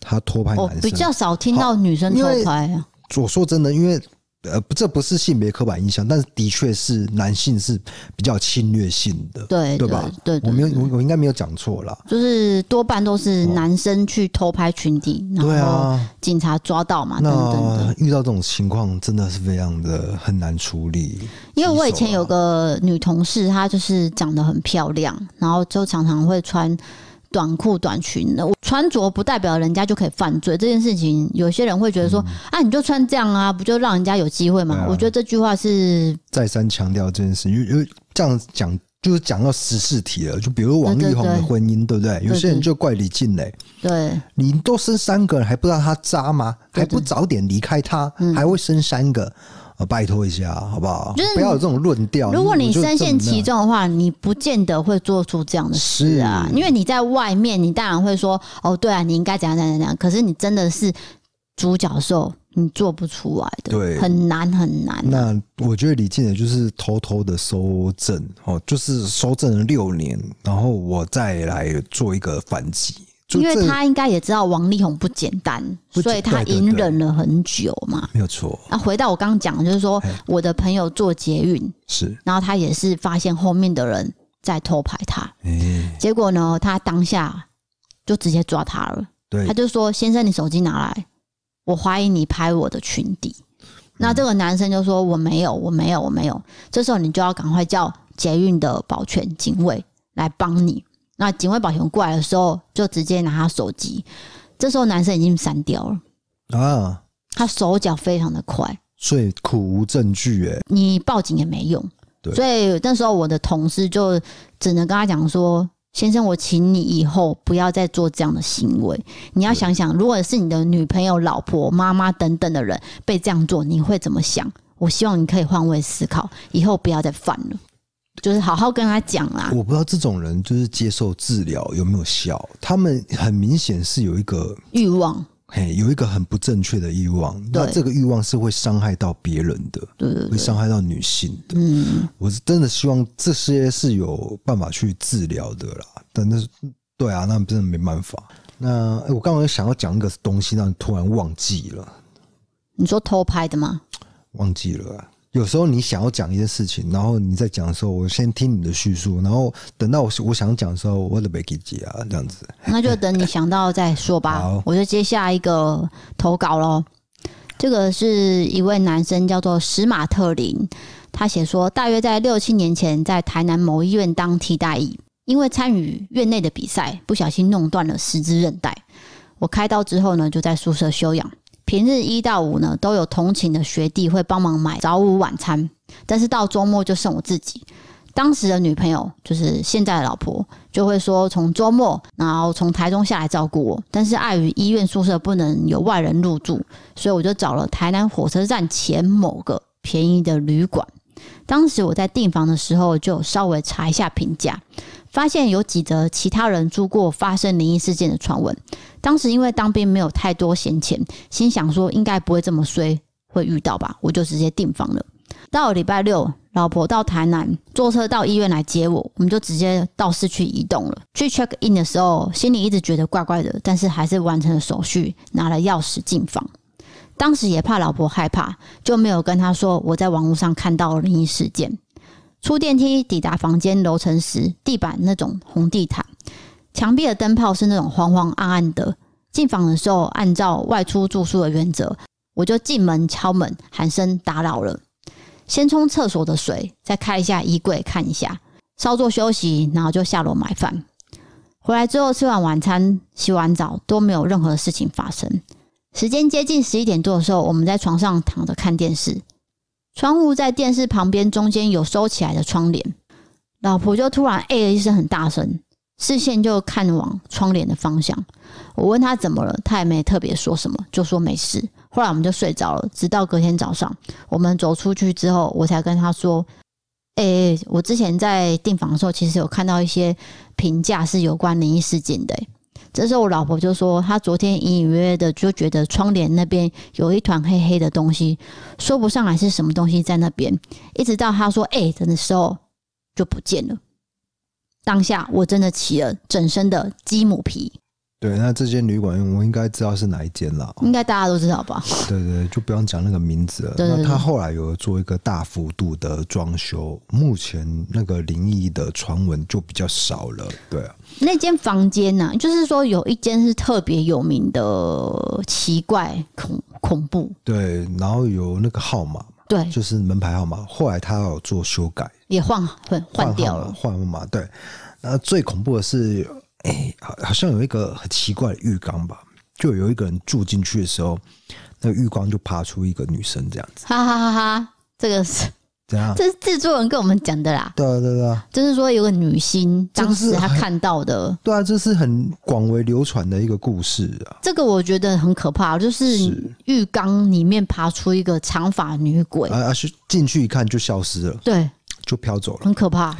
她偷拍男生，比较少听到女生偷拍啊。我说真的，因为。呃，这不是性别刻板印象，但是的确是男性是比较侵略性的，对对吧？对，我没有，我我应该没有讲错啦。就是多半都是男生去偷拍群体，哦、然后警察抓到嘛，啊、等等遇到这种情况，真的是非常的很难处理。因为我以前有个女同事，她就是长得很漂亮，然后就常常会穿。短裤短裙的，我穿着不代表人家就可以犯罪。这件事情，有些人会觉得说：“嗯、啊，你就穿这样啊，不就让人家有机会吗？”啊、我觉得这句话是再三强调这件事，因为因为这样讲就是讲到十四题了。就比如王力宏的婚姻，对，不对？有些人就怪李静蕾，对，你都生三个人还不知道他渣吗？还不早点离开他，嗯、还会生三个。拜托一下，好不好？就是不要有这种论调。如果你深陷其中的话，你不见得会做出这样的事啊。因为你在外面，你当然会说：“哦，对啊，你应该怎样怎样怎样。”可是你真的是主角兽，你做不出来的，对，很难很难、啊。那我觉得李静也就是偷偷的收证哦，就是收证了六年，然后我再来做一个反击。因为他应该也知道王力宏不简单，所以他隐忍了很久嘛。没有错。那回到我刚刚讲的，就是说我的朋友做捷运是，然后他也是发现后面的人在偷拍他，结果呢，他当下就直接抓他了。对，他就说：“先生，你手机拿来。”我怀疑你拍我的裙底，那这个男生就说，我没有，我没有，我没有。这时候你就要赶快叫捷运的保全警卫来帮你。那警卫保全过来的时候，就直接拿他手机。这时候男生已经删掉了啊，他手脚非常的快，所以苦无证据哎，你报警也没用。对，所以那时候我的同事就只能跟他讲说。先生，我请你以后不要再做这样的行为。你要想想，如果是你的女朋友、老婆、妈妈等等的人被这样做，你会怎么想？我希望你可以换位思考，以后不要再犯了。就是好好跟他讲啦。我不知道这种人就是接受治疗有没有效，他们很明显是有一个欲望。嘿，有一个很不正确的欲望，那这个欲望是会伤害到别人的，对，对，对，会伤害到女性的。嗯，我是真的希望这些是有办法去治疗的啦。但那是，对啊，那真的没办法。那我刚刚想要讲一个东西，让你突然忘记了。你说偷拍的吗？忘记了啊。有时候你想要讲一件事情，然后你在讲的时候，我先听你的叙述，然后等到我我想讲的时候，我都没给接啊，这样子。那就等你想到再说吧。好我就接下一个投稿喽。这个是一位男生，叫做史马特林，他写说，大约在六七年前，在台南某医院当替代役，因为参与院内的比赛，不小心弄断了十字韧带。我开刀之后呢，就在宿舍休养。平日一到五呢，都有同寝的学弟会帮忙买早午晚餐，但是到周末就剩我自己。当时的女朋友就是现在的老婆，就会说从周末然后从台中下来照顾我，但是碍于医院宿舍不能有外人入住，所以我就找了台南火车站前某个便宜的旅馆。当时我在订房的时候，就稍微查一下评价。发现有几则其他人住过发生灵异事件的传闻。当时因为当兵没有太多闲钱，心想说应该不会这么衰，会遇到吧，我就直接订房了。到了礼拜六，老婆到台南坐车到医院来接我，我们就直接到市区移动了。去 check in 的时候，心里一直觉得怪怪的，但是还是完成了手续，拿了钥匙进房。当时也怕老婆害怕，就没有跟她说我在网络上看到了灵异事件。出电梯抵达房间楼层时，地板那种红地毯，墙壁的灯泡是那种黄黄暗暗的。进房的时候，按照外出住宿的原则，我就进门敲门喊声打扰了。先冲厕所的水，再开一下衣柜看一下，稍作休息，然后就下楼买饭。回来之后吃完晚餐、洗完澡都没有任何事情发生。时间接近十一点多的时候，我们在床上躺着看电视。窗户在电视旁边，中间有收起来的窗帘。老婆就突然哎了一声，很大声，视线就看往窗帘的方向。我问他怎么了，他也没特别说什么，就说没事。后来我们就睡着了，直到隔天早上，我们走出去之后，我才跟他说：“哎，我之前在订房的时候，其实有看到一些评价是有关灵异事件的。”这时候我老婆就说，她昨天隐隐约约的就觉得窗帘那边有一团黑黑的东西，说不上来是什么东西在那边，一直到她说“哎”的时候就不见了。当下我真的起了整身的鸡母皮。对，那这间旅馆我应该知道是哪一间了，应该大家都知道吧？对对，就不用讲那个名字了。对对对，那他后来有做一个大幅度的装修，目前那个灵异的传闻就比较少了。对啊，那间房间呢、啊，就是说有一间是特别有名的奇怪恐恐怖，对，然后有那个号码，对，就是门牌号码。后来他有做修改，也换换换掉了，换号码。对，那最恐怖的是。哎，好，好像有一个很奇怪的浴缸吧？就有一个人住进去的时候，那个浴缸就爬出一个女生这样子。哈哈哈哈！这个是怎样？这是制作人跟我们讲的啦。对啊，对啊，就是说有个女星当时她看到的。对啊，这是很广为流传的一个故事啊。这个我觉得很可怕，就是浴缸里面爬出一个长发女鬼，啊，是进去一看就消失了，对，就飘走了，很可怕。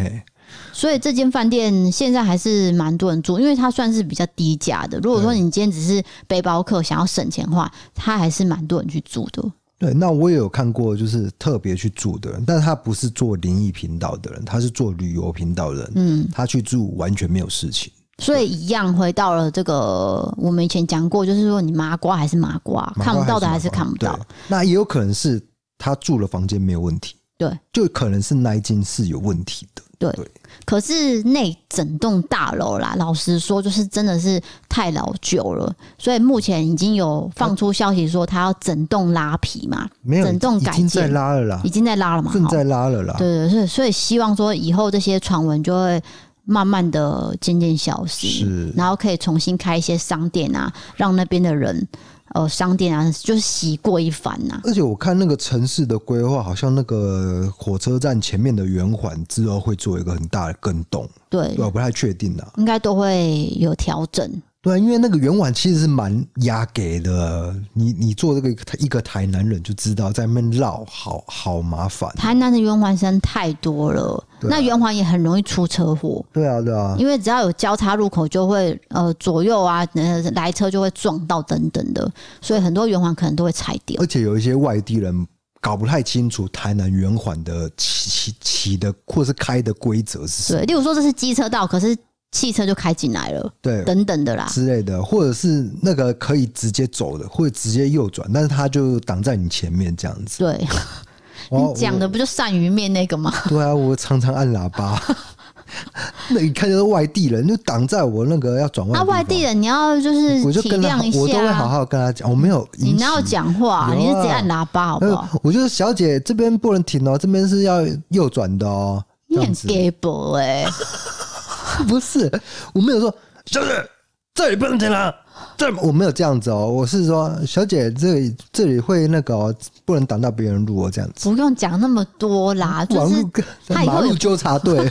所以这间饭店现在还是蛮多人住，因为它算是比较低价的。如果说你今天只是背包客想要省钱的话，它还是蛮多人去住的。对，那我也有看过，就是特别去住的人，但是他不是做灵异频道的人，他是做旅游频道的人。嗯，他去住完全没有事情。所以一样回到了这个，我们以前讲过，就是说你麻瓜还是麻瓜，麻瓜还是麻瓜，看不到的还是看不到。那也有可能是他住了房间没有问题。对，就可能是那一间是有问题的。对，对，可是那整栋大楼啦，老实说，就是真的是太老旧了，所以目前已经有放出消息说他要整栋拉皮嘛，没有整栋改建，已经在拉了啦，已经在拉了嘛，正在拉了啦。对对，所以所以希望说以后这些传闻就会慢慢的渐渐消失，然后可以重新开一些商店啊，让那边的人。呃，商店啊，就是洗过一番呐、啊。而且我看那个城市的规划，好像那个火车站前面的圆环之后会做一个很大的更动。对，我不太确定啊，应该都会有调整。对，因为那个圆环其实是蛮压给的，你你做这个一个台南人就知道，在那边绕好好麻烦。台南的圆环山太多了，啊、那圆环也很容易出车祸。对啊，对啊，因为只要有交叉路口，就会呃左右啊，呃来车就会撞到等等的，所以很多圆环可能都会踩掉。而且有一些外地人搞不太清楚台南圆环的骑骑的或是开的规则是什么。对，例如说这是机车道，可是。汽车就开进来了，对，等等的啦之类的，或者是那个可以直接走的，或者直接右转，但是他就挡在你前面这样子。对，你讲的不就鳝鱼面那个吗？对啊，我常常按喇叭，那一看就是外地人，就挡在我那个要转弯。那外地人你要就是我就体谅一下，我都会好好跟他讲，我没有。你哪有讲话？啊、你是直接按喇叭好不好？我就是小姐这边不能停哦，这边是要右转的哦。你很 gay 哎。不是，我没有说小姐这里不能停了，这我没有这样子哦，我是说小姐这里这里会那个、哦、不能挡到别人路哦，这样子。不用讲那么多啦，就是马路纠察队。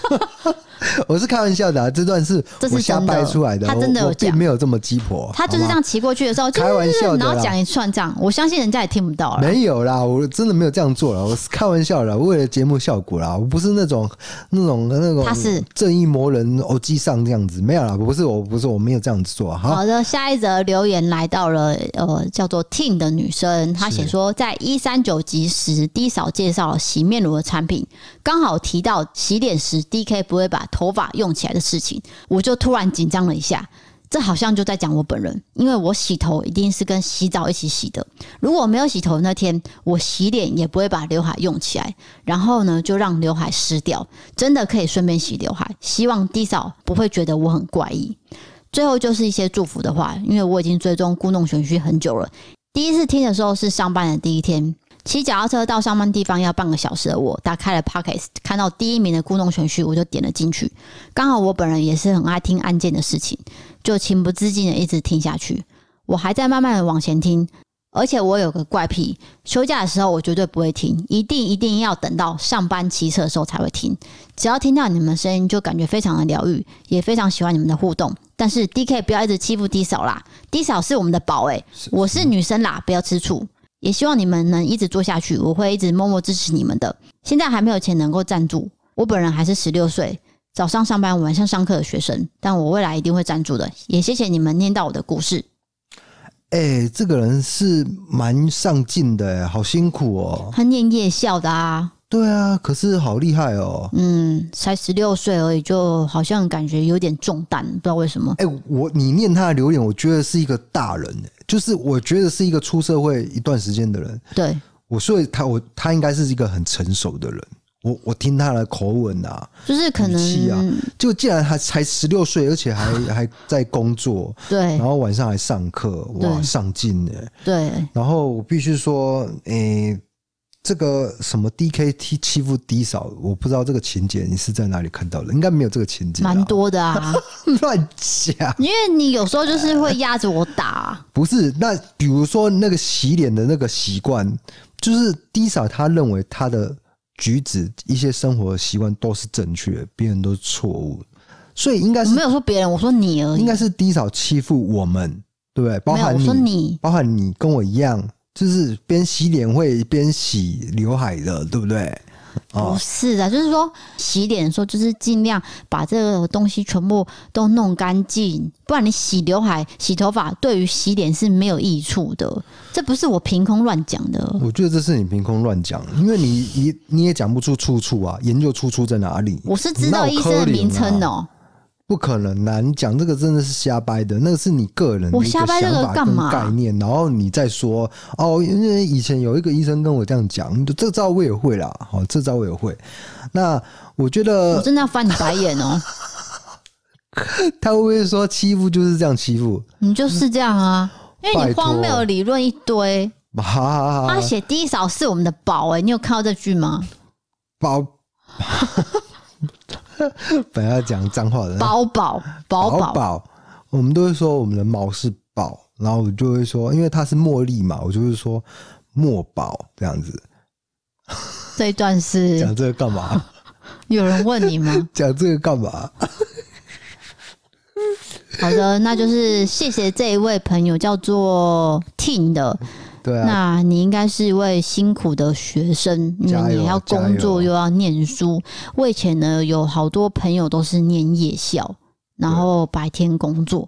我是开玩笑的，啊，这段是这我瞎掰出来的。他真的有讲，没有这么鸡婆。他就是这样骑过去的时候，开玩笑，然后讲一串这样，我相信人家也听不到了。没有啦，我真的没有这样做了，我是开玩笑的，为了节目效果啦，我不是那种那种那种。他是正义魔人欧吉桑这样子，没有啦，不是我，不是我没有这样子做。好，好的，下一则留言来到了呃，叫做 Tin 的女生，她写说，在一三九集时，D 嫂介绍了洗面乳的产品，刚好提到洗脸时 DK 不会把头发用起来的事情，我就突然紧张了一下。这好像就在讲我本人，因为我洗头一定是跟洗澡一起洗的。如果没有洗头那天，我洗脸也不会把刘海用起来，然后呢就让刘海湿掉。真的可以顺便洗刘海。希望 D 嫂不会觉得我很怪异。最后就是一些祝福的话，因为我已经追踪故弄玄虚很久了。第一次听的时候是上班的第一天。骑脚踏车到上班地方要半个小时的我，打开了 Pocket，看到第一名的故弄玄虚，我就点了进去。刚好我本人也是很爱听案件的事情，就情不自禁的一直听下去。我还在慢慢的往前听，而且我有个怪癖，休假的时候我绝对不会听，一定一定要等到上班骑车的时候才会听。只要听到你们的声音，就感觉非常的疗愈，也非常喜欢你们的互动。但是 DK 不要一直欺负 D 嫂啦，D 嫂是我们的宝诶，我是女生啦，不要吃醋。也希望你们能一直做下去，我会一直默默支持你们的。现在还没有钱能够赞助，我本人还是十六岁，早上上班晚上上课的学生，但我未来一定会赞助的。也谢谢你们念到我的故事。哎、欸，这个人是蛮上进的，好辛苦哦。他念夜校的啊。对啊，可是好厉害哦。嗯，才十六岁而已，就好像感觉有点重担，不知道为什么。哎、欸，我你念他的留言，我觉得是一个大人，就是我觉得是一个出社会一段时间的人。对，我所以他我他应该是一个很成熟的人。我我听他的口吻啊，就是可能啊，就既然他才十六岁，而且还 还在工作，对，然后晚上还上课，哇，上进呢。对，然后我必须说，诶、欸。这个什么 DKT 欺负 D 嫂，我不知道这个情节你是在哪里看到的？应该没有这个情节，蛮多的啊，乱讲。因为你有时候就是会压着我打、啊。不是，那比如说那个洗脸的那个习惯，就是 D 嫂他认为他的举止、一些生活习惯都是正确的，别人都是错误，所以应该是没有说别人，我说你而已。应该是 D 嫂欺负我们，对不对？包含你，说你包含你跟我一样。就是边洗脸会边洗刘海的，对不对？不是的，就是说洗脸的时候，就是尽量把这个东西全部都弄干净，不然你洗刘海、洗头发，对于洗脸是没有益处的。这不是我凭空乱讲的。我觉得这是你凭空乱讲，因为你你你也讲不出出处啊，研究出处在哪里？我是知道医生的名称哦。不可能啦！你讲这个真的是瞎掰的，那个是你个人的一个想法跟概念，然后你再说哦，因为以前有一个医生跟我这样讲，这招我也会啦，好，这招我也会。那我觉得我真的要翻你白眼哦！他会不会说欺负就是这样欺负？你就是这样啊，因为你荒谬的理论一堆。他写低扫是我们的宝哎，你有看到这句吗？宝。本来要讲脏话的，宝宝宝宝，我们都会说我们的毛是宝，然后我就会说，因为它是茉莉嘛，我就会说墨宝这样子。这一段是讲这个干嘛？有人问你吗？讲这个干嘛？好的，那就是谢谢这一位朋友，叫做 Tin 的。对啊，那你应该是一位辛苦的学生，因为你要工作又要念书。我以前呢，有好多朋友都是念夜校，然后白天工作。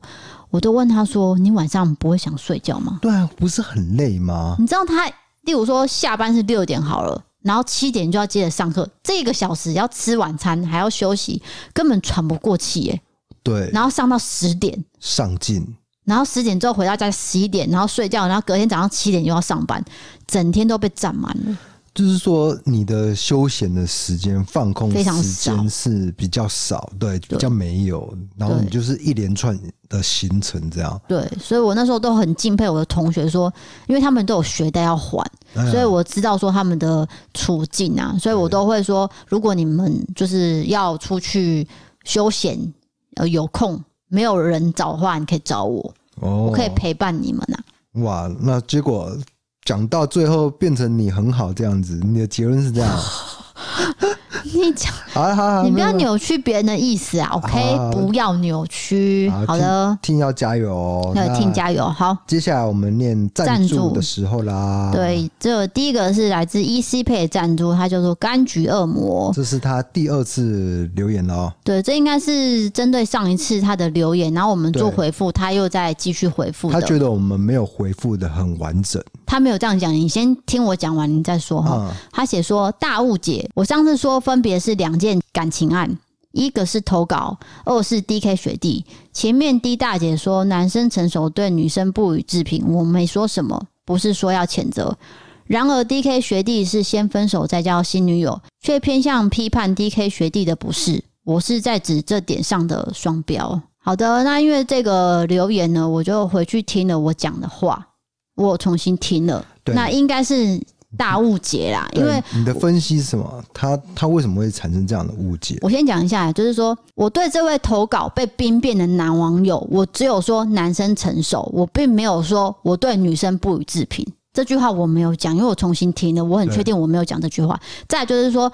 我都问他说：“你晚上不会想睡觉吗？”对啊，不是很累吗？你知道他，例如说下班是六点好了，然后七点就要接着上课，这个小时要吃晚餐还要休息，根本喘不过气耶。对，然后上到十点上进。然后十点之后回到家十一点，然后睡觉，然后隔天早上七点又要上班，整天都被占满了。就是说，你的休闲的时间、放空时间是比较少，对，比较没有。然后你就是一连串的行程这样。对，所以我那时候都很敬佩我的同学，说，因为他们都有学贷要还，所以我知道说他们的处境啊，所以我都会说，如果你们就是要出去休闲，呃，有空。没有人找的话，你可以找我，哦、我可以陪伴你们呐、啊。哇，那结果讲到最后变成你很好这样子，你的结论是这样。你讲，好，好，好，你不要扭曲别人的意思啊，OK？不要扭曲。好的，听要加油哦，对，听加油。好，接下来我们念赞助的时候啦。对，这第一个是来自 EC Pay 赞助，他叫做柑橘恶魔，这是他第二次留言哦。对，这应该是针对上一次他的留言，然后我们做回复，他又再继续回复。他觉得我们没有回复的很完整。他没有这样讲，你先听我讲完，你再说哈。嗯、他写说大误解，我上次说分别是两件感情案，一个是投稿，二是 DK 学弟。前面 D 大姐说男生成熟对女生不予置评，我没说什么，不是说要谴责。然而 DK 学弟是先分手再交新女友，却偏向批判 DK 学弟的不是，我是在指这点上的双标。好的，那因为这个留言呢，我就回去听了我讲的话。我重新听了，那应该是大误解啦。因为你的分析是什么？他他为什么会产生这样的误解？我先讲一下，就是说我对这位投稿被兵变的男网友，我只有说男生成熟，我并没有说我对女生不予置评。这句话我没有讲，因为我重新听了，我很确定我没有讲这句话。再就是说，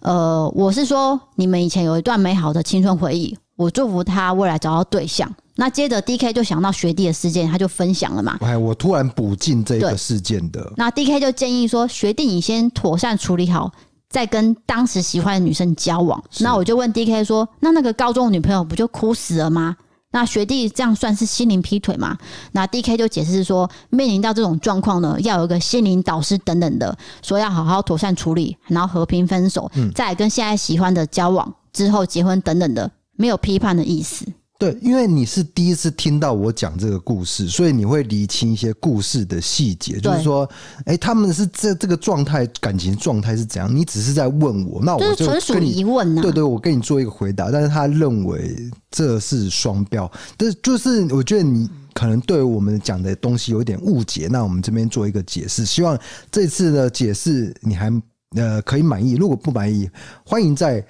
呃，我是说你们以前有一段美好的青春回忆，我祝福他未来找到对象。那接着 D K 就想到学弟的事件，他就分享了嘛。哎，我突然补进这个事件的。那 D K 就建议说，学弟你先妥善处理好，再跟当时喜欢的女生交往。是那我就问 D K 说，那那个高中的女朋友不就哭死了吗？那学弟这样算是心灵劈腿吗？那 D K 就解释说，面临到这种状况呢，要有一个心灵导师等等的，说要好好妥善处理，然后和平分手，嗯、再跟现在喜欢的交往之后结婚等等的，没有批判的意思。对，因为你是第一次听到我讲这个故事，所以你会理清一些故事的细节。就是说，哎，他们是这这个状态，感情状态是怎样？你只是在问我，那我就纯属疑问呢、啊。对对，我跟你做一个回答，但是他认为这是双标。但是就是我觉得你可能对我们讲的东西有点误解，那我们这边做一个解释。希望这次的解释你还呃可以满意，如果不满意，欢迎在。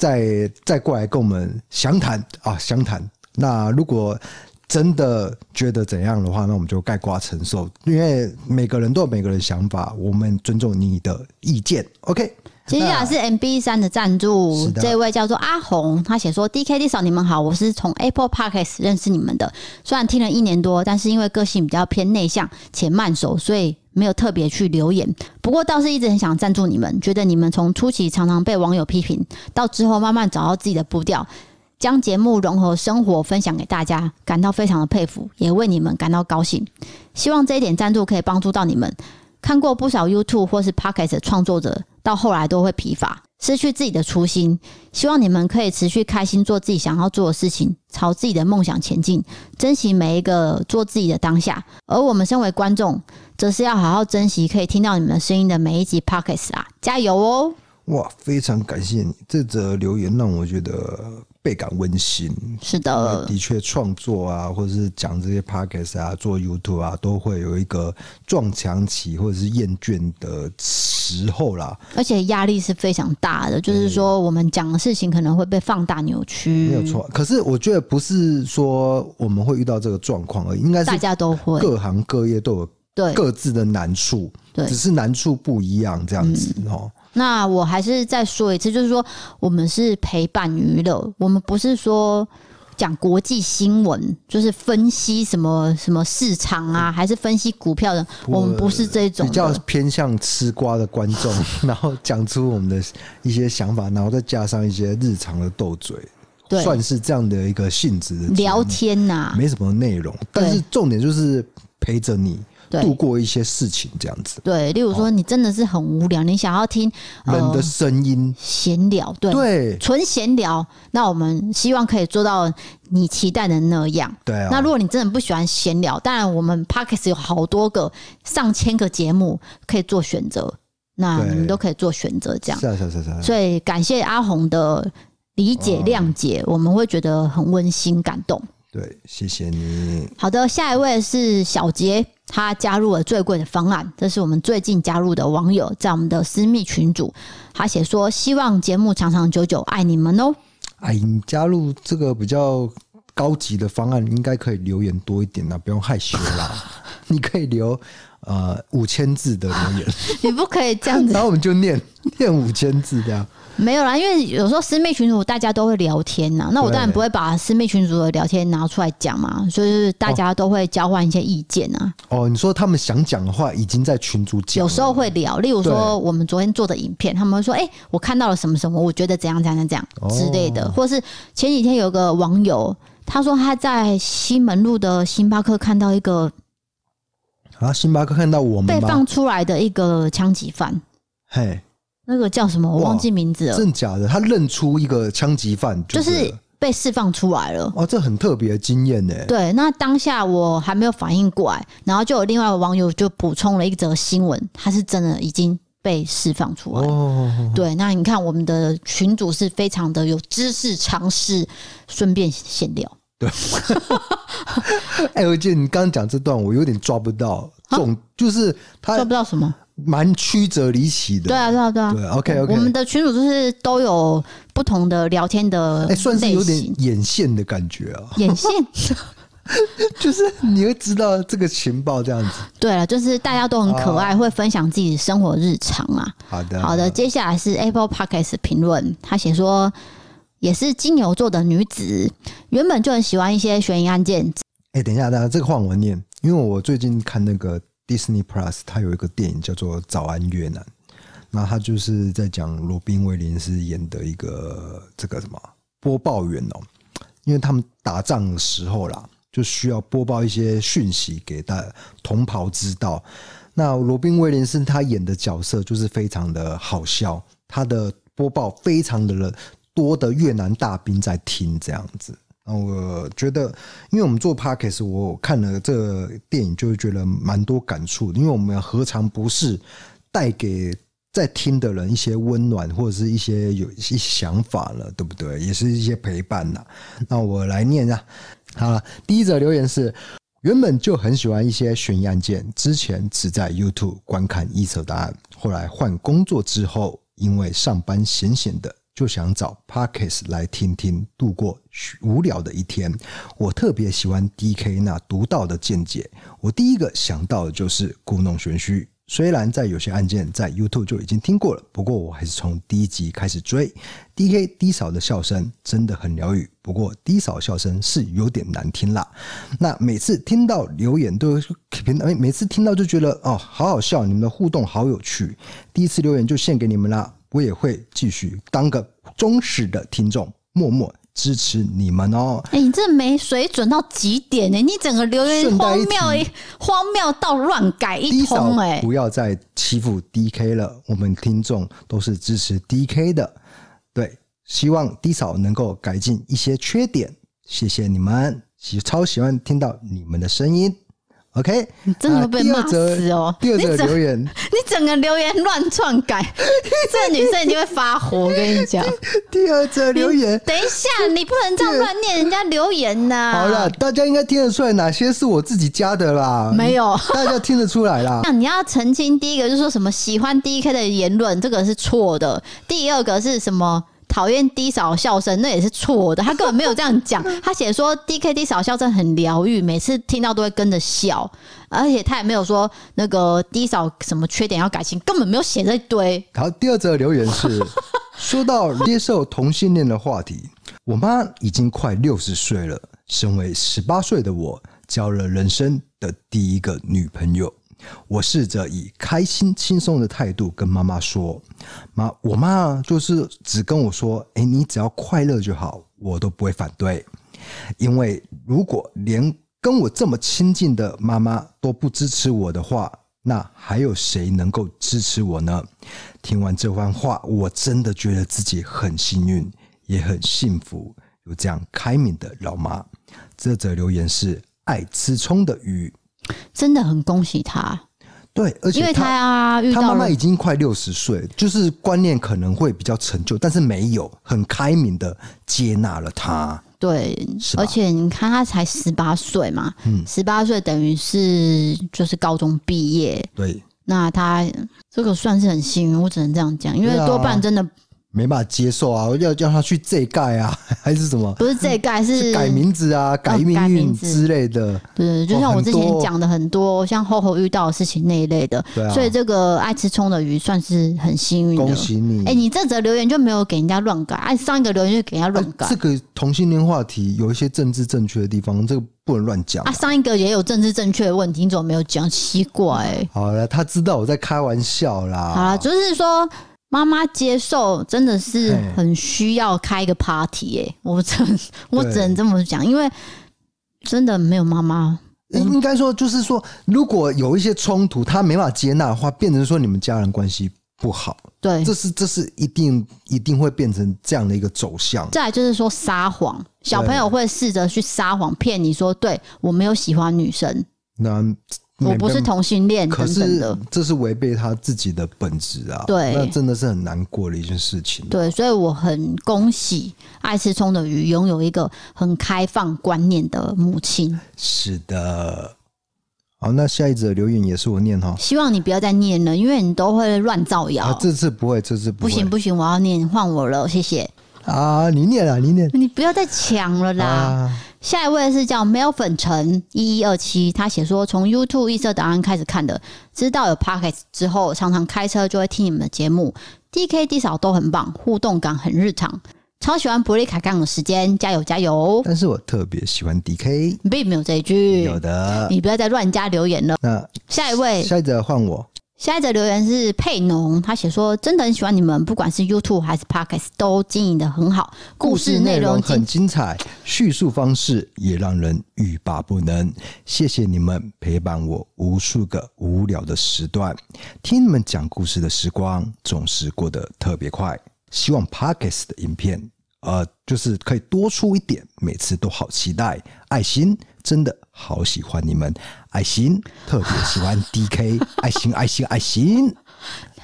再再过来跟我们详谈啊，详谈。那如果真的觉得怎样的话，那我们就概括承受，因为每个人都有每个人的想法，我们尊重你的意见。OK，接下来是 MB 三的赞助，的这位叫做阿红，他写说：“DKD 嫂你们好，我是从 Apple Podcast 认识你们的，虽然听了一年多，但是因为个性比较偏内向且慢熟，所以。”没有特别去留言。不过倒是一直很想赞助你们，觉得你们从初期常常被网友批评，到之后慢慢找到自己的步调，将节目融合生活分享给大家，感到非常的佩服，也为你们感到高兴。希望这一点赞助可以帮助到你们。看过不少 YouTube 或是 Podcast 创作者，到后来都会疲乏。失去自己的初心，希望你们可以持续开心做自己想要做的事情，朝自己的梦想前进，珍惜每一个做自己的当下。而我们身为观众，则是要好好珍惜可以听到你们声音的每一集 pockets 啊！加油哦！哇，非常感谢你这则留言，让我觉得倍感温馨。是的，的确，创作啊，或者是讲这些 podcast 啊，做 YouTube 啊，都会有一个撞墙期或者是厌倦的时候啦。而且压力是非常大的，就是说我们讲的事情可能会被放大扭曲。没有错，可是我觉得不是说我们会遇到这个状况而已，应该是大家都会，各行各业都有对各自的难处，对，只是难处不一样这样子哦。嗯那我还是再说一次，就是说我们是陪伴娱乐，我们不是说讲国际新闻，就是分析什么什么市场啊，还是分析股票的，我们不是这种比较偏向吃瓜的观众，然后讲出我们的一些想法，然后再加上一些日常的斗嘴，对，算是这样的一个性质的聊天呐，没什么内容，但是重点就是陪着你。度过一些事情，这样子。对，例如说，你真的是很无聊，哦、你想要听人的声音闲聊，对对，纯闲聊。那我们希望可以做到你期待的那样。对啊。那如果你真的不喜欢闲聊，当然我们 Podcast 有好多个上千个节目可以做选择，那你们都可以做选择，这样。是啊是啊是啊，是啊。所以感谢阿红的理解谅解，哦、我们会觉得很温馨感动。对，谢谢你。好的，下一位是小杰。他加入了最贵的方案，这是我们最近加入的网友，在我们的私密群组，他写说希望节目长长久久，爱你们哦。哎，你加入这个比较高级的方案，应该可以留言多一点啦，不用害羞啦。你可以留呃五千字的留言，你不可以这样子，然后我们就念念五千字这样。没有啦，因为有时候私密群组大家都会聊天呐，那我当然不会把私密群组的聊天拿出来讲嘛，所以就是大家都会交换一些意见啊。哦，你说他们想讲的话已经在群组讲，有时候会聊，例如说我们昨天做的影片，他们会说：“哎，我看到了什么什么，我觉得怎样怎样怎样之类的。”或是前几天有个网友他说他在西门路的星巴克看到一个啊，星巴克看到我们被放出来的一个枪击犯，嘿。那个叫什么？我忘记名字了。真假的？他认出一个枪击犯，就是被释放出来了。哦，这很特别的经验呢。对，那当下我还没有反应过来，然后就有另外一个网友就补充了一则新闻，他是真的已经被释放出来。哦，对，那你看我们的群主是非常的有知识常识，顺便闲聊。对。哎，我记得你刚刚讲这段，我有点抓不到，总就是他抓不到什么。蛮曲折离奇的，对啊，对啊，对啊。对，OK OK。我们的群主就是都有不同的聊天的，哎，算是有点眼线的感觉啊。眼线，就是你会知道这个情报这样子。对了，就是大家都很可爱，会分享自己的生活日常啊。好的，好的。接下来是 Apple Podcast 评论，他写说，也是金牛座的女子，原本就很喜欢一些悬疑案件。哎，等一下，大家这个换我念，因为我最近看那个。Disney Plus，它有一个电影叫做《早安越南》，那他就是在讲罗宾威廉斯演的一个这个什么播报员哦，因为他们打仗的时候啦，就需要播报一些讯息给大同袍知道。那罗宾威廉斯他演的角色就是非常的好笑，他的播报非常的多的越南大兵在听这样子。我觉得，因为我们做 Podcast，我看了这电影，就会觉得蛮多感触。因为我们何尝不是带给在听的人一些温暖，或者是一些有一些想法了，对不对？也是一些陪伴呐。那我来念一下。好了，第一则留言是：原本就很喜欢一些悬疑案件，之前只在 YouTube 观看一手答案，后来换工作之后，因为上班闲闲的。就想找 Podcast 来听听，度过无聊的一天。我特别喜欢 DK 那独到的见解。我第一个想到的就是故弄玄虚，虽然在有些案件在 YouTube 就已经听过了，不过我还是从第一集开始追。DK 低嫂的笑声真的很疗愈，不过低嫂笑声是有点难听啦。那每次听到留言都每每次听到就觉得哦，好好笑，你们的互动好有趣。第一次留言就献给你们啦，我也会继续当个忠实的听众，默默。支持你们哦！哎、欸，你这没水准到极点呢、欸！你整个留言荒谬，荒谬到乱改一通哎、欸！不要再欺负 DK 了，我们听众都是支持 DK 的。对，希望 D 嫂能够改进一些缺点。谢谢你们，喜超喜欢听到你们的声音。OK，你真的会被骂死哦！第二则留言你，你整个留言乱篡改，这个女生一定会发火。我跟你讲，第二则留言，等一下，你不能这样乱念人家留言呐、啊！好了，大家应该听得出来哪些是我自己加的啦？没有，大家听得出来啦。那你要澄清，第一个就是说什么喜欢 DK 的言论，这个是错的；第二个是什么？讨厌 D 嫂笑声，那也是错的。他根本没有这样讲，他写说 D K D 嫂笑声很疗愈，每次听到都会跟着笑，而且他也没有说那个低嫂什么缺点要改进，根本没有写这一堆。好，第二则留言是说到接受同性恋的话题，我妈已经快六十岁了，身为十八岁的我，交了人生的第一个女朋友。我试着以开心轻松的态度跟妈妈说：“妈，我妈就是只跟我说，哎，你只要快乐就好，我都不会反对。因为如果连跟我这么亲近的妈妈都不支持我的话，那还有谁能够支持我呢？”听完这番话，我真的觉得自己很幸运，也很幸福，有这样开明的老妈。这则留言是爱吃葱的鱼。真的很恭喜他，对，而且他因为他啊，遇到他妈妈已经快六十岁，就是观念可能会比较陈旧，但是没有很开明的接纳了他。对，而且你看他才十八岁嘛，嗯，十八岁等于是就是高中毕业，对，那他这个算是很幸运，我只能这样讲，因为多半真的。没办法接受啊！要叫他去这盖啊，还是什么？不是这盖，是，改名字啊，改命运之类的。对，就像我之前讲的很多，像厚厚遇到的事情那一类的。对啊。所以这个爱吃葱的鱼算是很幸运的。恭喜你！哎，你这则留言就没有给人家乱改，哎，上一个留言就给人家乱改。这个同性恋话题有一些政治正确的地方，这个不能乱讲啊。上一个也有政治正确的问题，你怎么没有讲？奇怪。好了，他知道我在开玩笑啦。好了，就是说。妈妈接受真的是很需要开一个 party 哎、欸，我真我只能这么讲，因为真的没有妈妈。应该说就是说，如果有一些冲突，他没法接纳的话，变成说你们家人关系不好。对，这是这是一定一定会变成这样的一个走向。再来就是说撒谎，小朋友会试着去撒谎骗你说，对我没有喜欢女生。那。我不是同性恋，可是这是违背他自己的本质啊！对，那真的是很难过的一件事情。对，所以我很恭喜爱吃葱的鱼拥有一个很开放观念的母亲。是的，好，那下一则留言也是我念哈。希望你不要再念了，因为你都会乱造谣。啊，这次不会，这次不行不行，我要念，换我了，谢谢。啊，你念啊，你念，你不要再抢了啦。啊下一位是叫 Mel 粉尘一一二七，他写说从 YouTube 异色档案开始看的，知道有 Podcast 之后，常常开车就会听你们的节目。DK D 嫂都很棒，互动感很日常，超喜欢伯利凯杠的时间，加油加油！但是我特别喜欢 DK，并没有这一句，有的，你不要再乱加留言了。那下一位，下一则换我。下一则留言是佩农，他写说：“真的很喜欢你们，不管是 YouTube 还是 Podcast，都经营的很好，故事内容很精彩，叙述方式也让人欲罢不能。谢谢你们陪伴我无数个无聊的时段，听你们讲故事的时光总是过得特别快。希望 Podcast 的影片，呃，就是可以多出一点，每次都好期待，爱心。”真的好喜欢你们，爱心特别喜欢 DK，爱心爱心爱心。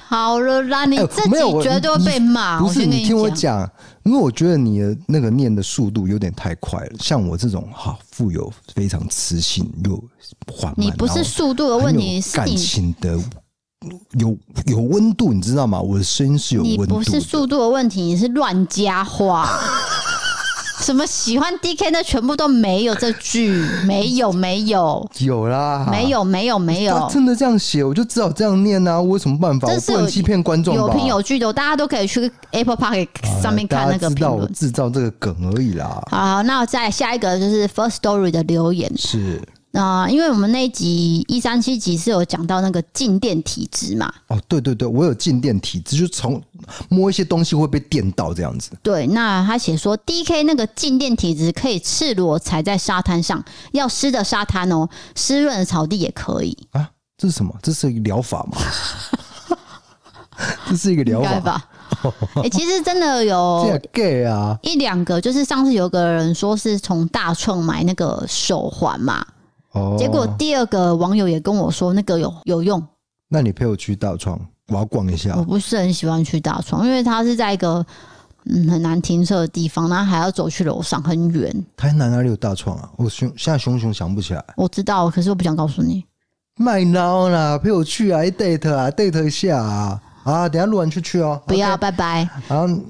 好了啦，你自己绝对会被骂。不是你听我讲，因为我觉得你的那个念的速度有点太快了。像我这种哈，富有非常磁性又缓慢，你不是速度的问题，是感情的有有温度，你知道吗？我的声音是有温度。你不是速度的问题，你是乱加话。什么喜欢 DK 那全部都没有这句，没有没有有啦，没有没有没有，他真的这样写，我就只好这样念啊，我有什么办法？我不能欺骗观众，有凭有据的，大家都可以去 Apple Park 上面看那个评论。制造这个梗而已啦。好，那再下一个就是 First Story 的留言是。啊，因为我们那一集一三七集是有讲到那个静电体质嘛。哦，对对对，我有静电体质，就从摸一些东西会被电到这样子。对，那他写说，DK 那个静电体质可以赤裸踩在沙滩上，要湿的沙滩哦，湿润的草地也可以啊。这是什么？这是一个疗法吗？这是一个疗法吧？哎、欸，其实真的有 gay 啊，一两个，就是上次有个人说是从大创买那个手环嘛。结果第二个网友也跟我说那个有有用，那你陪我去大创，我要逛一下。我不是很喜欢去大创，因为它是在一个嗯很难停车的地方，然后还要走去楼上，很远。台南哪里有大创啊？我熊现在熊熊想不起来。我知道，可是我不想告诉你。卖孬啦，陪我去啊，一 date 啊，date 一下啊啊！等下录完就去哦。不要，okay、拜拜。然后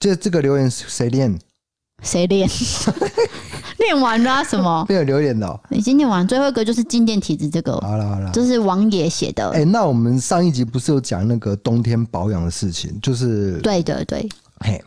这这个留言谁念？谁练？练完了什么？没有留言的、喔。已经念完，最后一个就是静电体质这个。好了好了，这是王爷写的。哎、欸，那我们上一集不是有讲那个冬天保养的事情？就是对对对，嘿，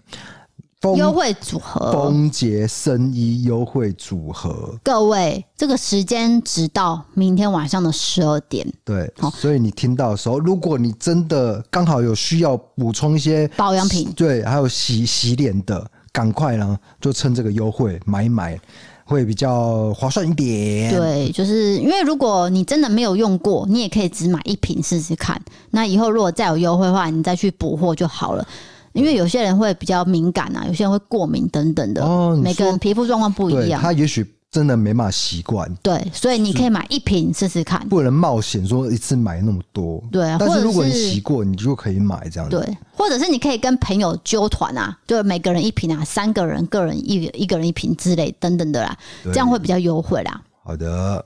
优惠组合，丰杰生衣优惠组合。各位，这个时间直到明天晚上的十二点。对，所以你听到的时候，如果你真的刚好有需要补充一些保养品，对，还有洗洗脸的。赶快呢，就趁这个优惠买一买，会比较划算一点。对，就是因为如果你真的没有用过，你也可以只买一瓶试试看。那以后如果再有优惠的话，你再去补货就好了。因为有些人会比较敏感啊，有些人会过敏等等的。哦，每个人皮肤状况不一样，他也许。真的没办法习惯，对，所以你可以买一瓶试试看，不能冒险说一次买那么多，对。但是如果你习惯，你就可以买这样子，对。或者是你可以跟朋友揪团啊，就每个人一瓶啊，三个人个人一一个人一瓶之类等等的啦，这样会比较优惠啦。好的，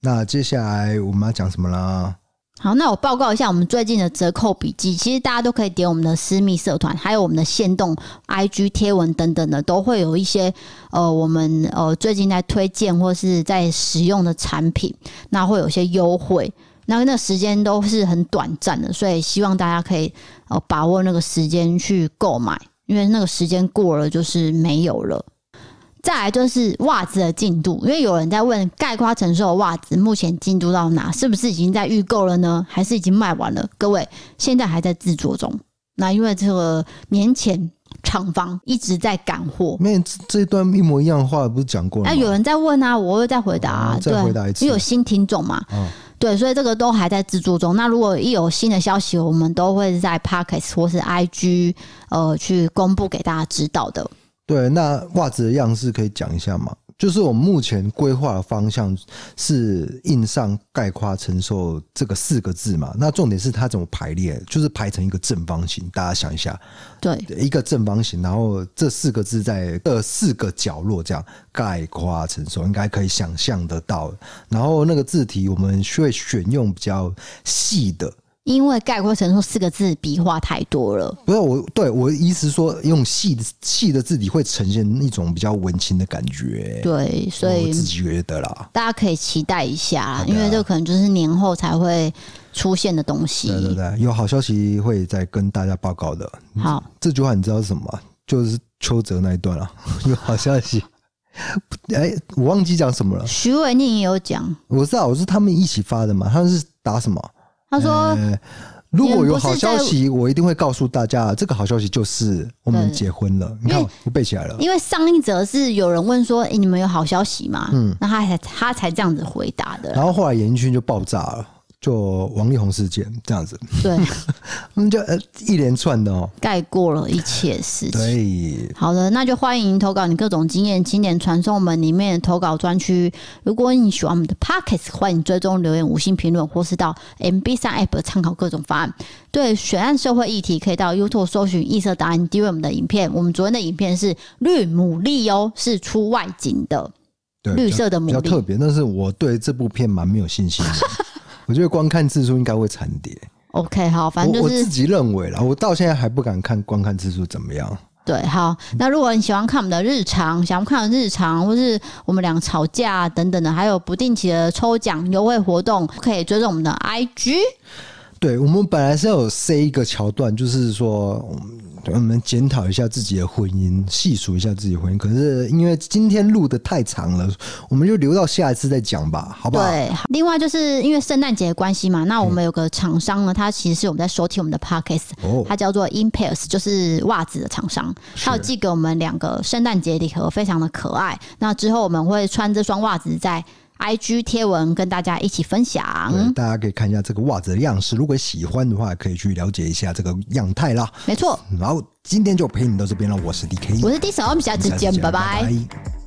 那接下来我们要讲什么啦？好，那我报告一下我们最近的折扣笔记。其实大家都可以点我们的私密社团，还有我们的限动 IG 贴文等等的，都会有一些呃，我们呃最近在推荐或是在使用的产品，那会有些优惠。那那时间都是很短暂的，所以希望大家可以呃把握那个时间去购买，因为那个时间过了就是没有了。再来就是袜子的进度，因为有人在问概括承受的袜子目前进度到哪，是不是已经在预购了呢？还是已经卖完了？各位现在还在制作中。那因为这个年前厂房一直在赶货，那这这段一模一样的话不是讲过了？哎，有人在问啊，我会再回答啊，再回答一次，因为有新听众嘛，对，所以这个都还在制作中。那如果一有新的消息，我们都会在 Podcast 或是 IG 呃去公布给大家知道的。对，那袜子的样式可以讲一下吗？就是我们目前规划的方向是印上“概括承受”这个四个字嘛？那重点是它怎么排列？就是排成一个正方形，大家想一下，对，一个正方形，然后这四个字在这四个角落，这样“概括承受”应该可以想象得到。然后那个字体我们会选用比较细的。因为概括成说四个字笔画太多了，不是我对我的意思说，用细的细的字体会呈现一种比较文青的感觉。对，所以我自己觉得啦，大家可以期待一下，因为这可能就是年后才会出现的东西。对对对，有好消息会再跟大家报告的。好，这句话你知道是什么吗？就是邱泽那一段啊，有好消息。哎，我忘记讲什么了。徐伟宁也有讲，我知道，我是他们一起发的嘛，他们是打什么？他说、欸：“如果有好消息，我一定会告诉大家。这个好消息就是我们结婚了。你看，我背起来了。因为上一则是有人问说：‘哎、欸，你们有好消息吗？’嗯，那他才他才这样子回答的。然后后来演艺圈就爆炸了。”就王力宏事件这样子，对，我们就呃一连串的哦，盖过了一切事情。对，好的，那就欢迎投稿你各种经验，经典传送门里面的投稿专区。如果你喜欢我们的 Pockets，欢迎追踪留言、五星评论，或是到 MB 三 App 参考各种方案。对，悬案社会议题可以到 YouTube 搜寻异色答案，订阅我们的影片。我们昨天的影片是绿牡蛎哦，是出外景的，对，绿色的牡蛎，比较特别。但是我对这部片蛮没有信心的。我觉得观看次数应该会惨跌。OK，好，反正就是我，我自己认为啦，我到现在还不敢看观看次数怎么样。对，好。那如果你喜欢看我们的日常，想要看的日常，或是我们俩吵架等等的，还有不定期的抽奖优惠活动，可以追踪我们的 IG。对，我们本来是要有 C 一个桥段，就是说。我们检讨一下自己的婚姻，细数一下自己婚姻。可是因为今天录的太长了，我们就留到下一次再讲吧，好不好？对。另外就是因为圣诞节的关系嘛，那我们有个厂商呢，他其实是我们在收听我们的 Podcast，哦，他叫做 Impairs，就是袜子的厂商，他有寄给我们两个圣诞节礼盒，非常的可爱。那之后我们会穿这双袜子在。IG 贴文跟大家一起分享，大家可以看一下这个袜子的样式，如果喜欢的话，可以去了解一下这个样态啦。没错，然后今天就陪你到这边了，我是 DK，我是 D 手，我们下次见，拜拜。拜拜。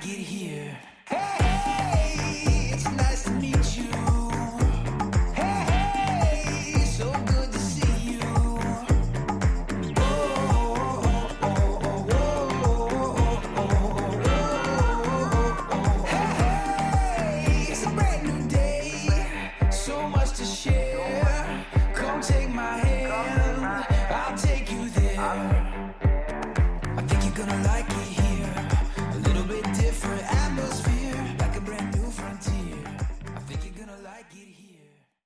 get here.